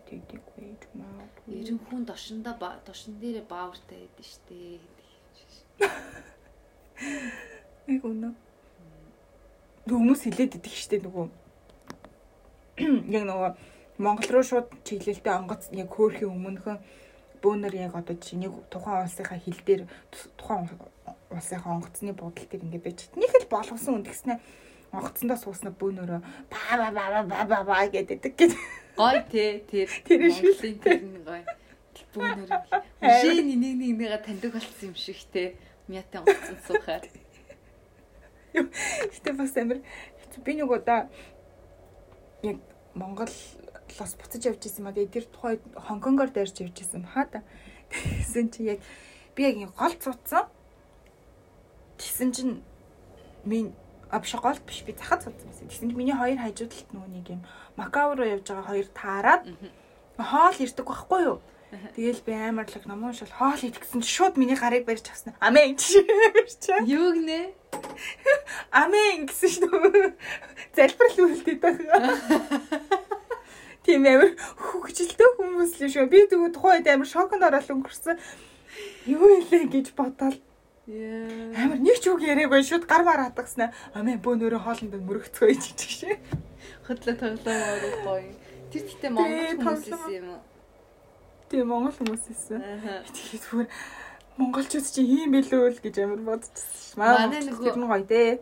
Тэгдэггүй маа. Ерөн хүн дошинда дошин дээрээ баавартай байдаг штэ. Нэг өнөө. Хүмүүс хилээд идэх штеп нөгөө. Яг нөгөө Монгол руу шууд чиглэлтэй онгоц яг хөөрхийн өмнөхөн бөөнөр яг одоо чи нэг тухайн улсынхаа хил дээр тухайн улсынхаа онгоцны будал дээр ингэ байж. Нэг л болгосон үндгснээ онгоцондоо сууснаа бөөнөрөө ба ба ба ба ба ба гэдэг гэдэг. Гой тий тэр Тэр Монголын тэр нь гой. Бүүнөр машин нэг нэг нэгээ таньдаг болсон юм шиг те. Мятан гоцсон суухаар. Гэтэ бас амир би нэг удаа яг Монголоос буцаж явж исэн маа. Тэгээд тэр тухайд Хонконгоор дайрч явж исэн хаа та. Тэгсэн чи яг би яг ин гол цуцсан. Тэгсэн чин минь авш гол биш би захад цуцсан байсан. Тэгсэн чи миний хоёр хажууд талд нөгөө нэг юм Макао руу явж байгаа хоёр таарад хоол ирдэг байхгүй юу? Тэгэл би амар л намуун шал хоол идэгсэн чи шууд миний гарыг барьж авсан. Амен чи. Юу гинэ? Амен гэсэн шүү. Залбирал үлдээд байгаа. Тийм амар хөвгчлөлтөө хүмүүс л шүү. Би тэгвэл тухайн үед амар шоконд ороод өнгөрсөн. Юу илээ гэж бодоод Яа. амар нэг ч үг яриаггүй шууд гар мар хатгснаа. Амен бөөнөрөө хоолнд мөрөгцгөө ич гэж шээ. Хөдлө тоглоо гоё. Тэр Тий, Монгол хүмүүс юм уу? Тийм монгол хүмүүс. Аа. Тэгээд зүгээр монголчууд чи ийм билүү л гэж амар бодчихсон. Манай нөгөө- гоё дээ.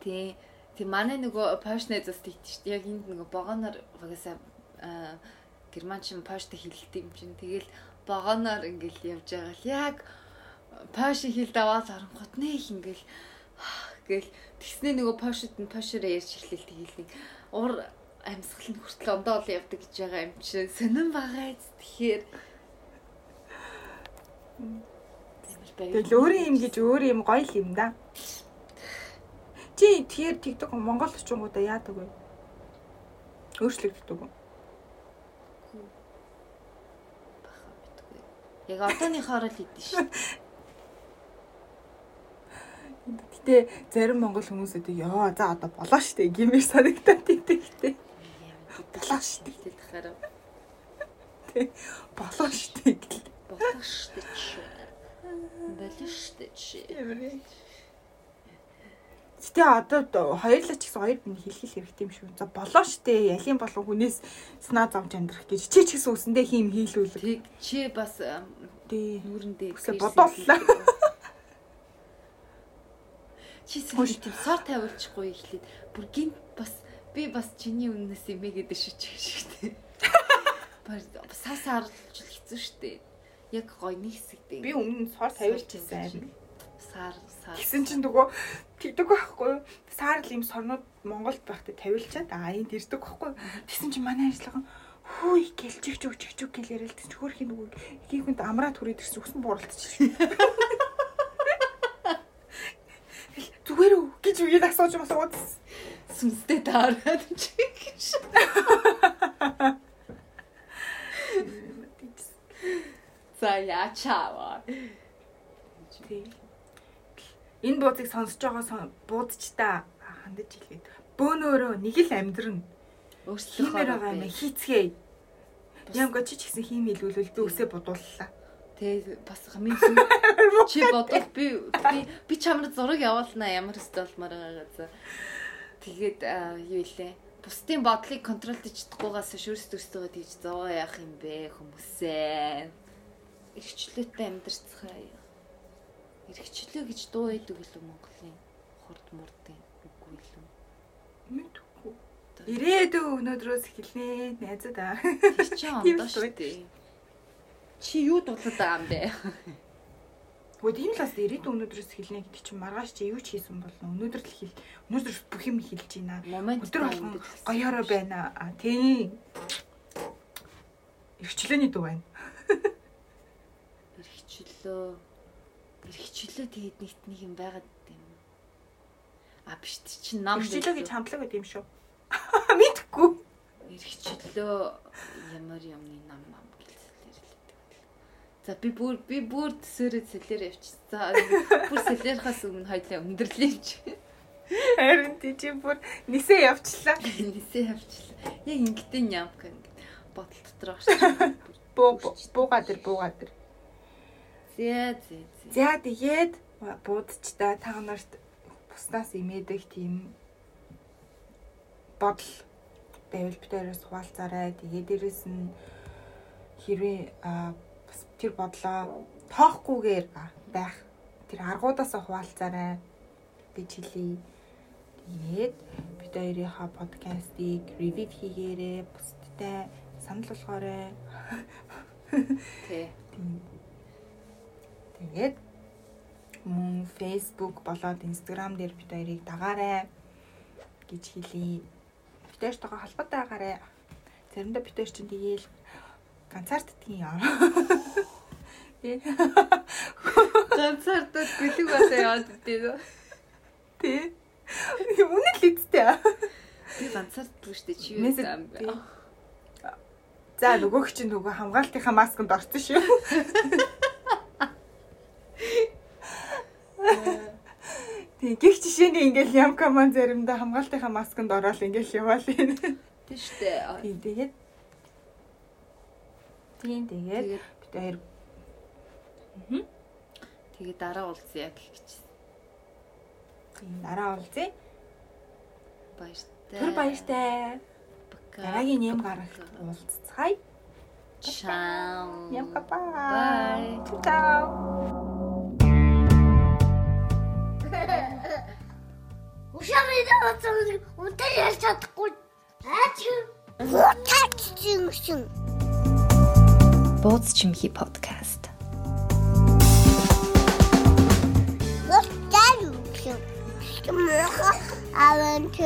Тий. Тэг манай нөгөө пошны зас шүү дээ. Яг энд нөгөө богоноор багасаа аа германчин поштой хилдэг юм чинь. Тэгэл богоноор ингээл явж байгаа л яг пош хилд аваад оронгот нэх ингээл «Хаа» гэл тэгснээ нөгөө пошид нь пошоор ярьж ирлээ тэгэлний ур амьсгал нь хүртэл ондоол явдаг гэж байгаа юм чинь сонирн байгаа эц тэгэхээр Тэгэл өөрөө юм гэж өөр юм гоё л юм да. Чи тэгэхээр TikTok Монгол очингуудаа яадаг вэ? Өөрчлөгддөг үү? баха битгүй. Яг одооныхоор л идэв шүү. Гэтэ зарим монгол хүмүүсүүд ёо за одоо болоо штэ гэмээр санагдаад идэхтэй. Болоо штэ. Тэгэхээр Болоо штэ гэл. болоо штэ чи. Болоо штэ чи. Гэтэ одоо хоёрлаа ч гэсэн хоёр биний хэлхэл хэрэгтэй юм шүү. За болоо штэ. Ялийн болон хүнээс снаа замж амьдрах гэж чи ч гэсэн үсэндээ хийм хийлүүлэг. Тэг чи бас ам, Тий. нүүрэндээ Үсээ гэрсэн бодооллаа. Чи сүүл тийм сор тавиулчихгүй ихлээд бүр гинт бас би бас чиний үннээс имэ гэдэг шүү чи шигтэй. Бас сас харж хэцүү штэ. Яг гой нэг хэсэгтэй. Би өмнө нь сор тавьчихсан. Сар сар. Гэсэн чинь нөгөө тэгдэг байхгүй? Саар л юм сорнууд Монголд байхдаа тавилчаад аа энд ирдэг байхгүй? Тэгсэн чинь манай ажиллагаа хүй гэлжигч үг чигч үг гэл яриад чинь хөөрхийн нөгөө ихийг хүнд амраад хүрээд ирсэн үсэн бууралтчих. Зүгээр үү гэж үгээд асууж болоод сүнстэй таарад чи гэж. За яачаа. Тий. Энэ буудыг сонсож байгаа сон буудч та хандаж хэлээд бөөнөөрөө нэг л амьдрын хиймээр байгаа юм хийцгээе. Ямга чи ч гэсэн хийм хэлүүлвэл би өсөө бодууллаа. Тэ бас хамгийн чи бодвол би би чамд зураг явуулнаа ямар өстө болмоор байгаа. Тэгээд юу илээ. Бусдын бодлыг контролдож чадахгүйгаас шүүрс төстэйгээ тийж зовоо яах юм бэ хүмүүсээ. Ирчлөөтэй амьдарцгаая. Ирчлөө гэж дуу байдаг үлээ Монголын хурд мурдын үгүй л юм. Мэдгүй. Ирээдүй өнөөдрөөс эхэлнэ найзад аа. Чи ондоо шүү дээ. Чи юу дуулаад байгаа юм бэ? Гэхдээ тийм л бас ирээдүй өнөөдрөөс эхэлнэ гэдэг чинь маргааш чи юу ч хийсэн болно. Өнөөдөр л хэл. Өнөөдөр бүх юм хэлж байна. Өдөр болгон гоёороо байна. Тийм. Ирчлөөний дүү байна. Эрхчлөө. Эрхчлөө тэгээд нэгт нэг юм байгаад юм. А биш чинь ном Ирчлөө гэж хамтлаг байд юм шүү. Мэдхгүй. Эрхчлөө ямар юмны л гэдэг. За би бүр би бүр төсөөрөө сэлээр явчих. За бүр сэлээрхаас өмнө хоёлаа өндөрлөө юм чи. Харин тий чи бүр нисээ явчлаа. Нисээ явчлаа. Яг ингэдэй нямка ингэ бодол дотор очиж. Буу буугаа дэр буугаа дэр. Зэ зэ зэ. За тэгээд буудчтай та нарт буснаас имээдэх тийм бодол байвал битээрээс хуваалцаарай. Тэгээд дээрэс нь хэрвээ бас тэр бодлоо тоохгүйгээр байх тэр аргуудаасаа хуваалцаарай гэж хэлье. Тэгээд бид хоёрынхаа подкастыг ревю хийгээрэй. Бусдтай санал болгоорой. Тэ. Тэгээд мөн Facebook болоод Instagram дээр бид хоёрыг дагаарай гэж хэлье. Бид хоёртойгоо холбоотой байгаарай. Заримдаа бид хоёр чинь тэгээл ганцаард тгий яа. Тий. Ганцаардад бэлэг болоо яваад идэв. Тий. Үнэн л үсттэй. Би ганцаарддаг штэ чи юу юм бэ? За нөгөөх чинь нөгөө хамгаалтынхаа масканд орсон шүү. Тий, гих жишээний ингээл ямка маань заримдаа хамгаалтынхаа масканд ороод ингээл яваал юм. Тий штэ. Тийм тэгээд Тийм тэгээд бид хоёр тэгээд дараа уулзъя гэх гэж. тийм дараа уулзъя. Баяртай. Түр баяртай. Дараагийн нэм гарагт уулзцгаая. Чао. Ямка бай. Bye. Чао. Ушаарыг аваад үнтэй ярьж чадахгүй. Аач. Утаач чинь. Бууз чимхи подкаст. Утаач шин. Мөөх авант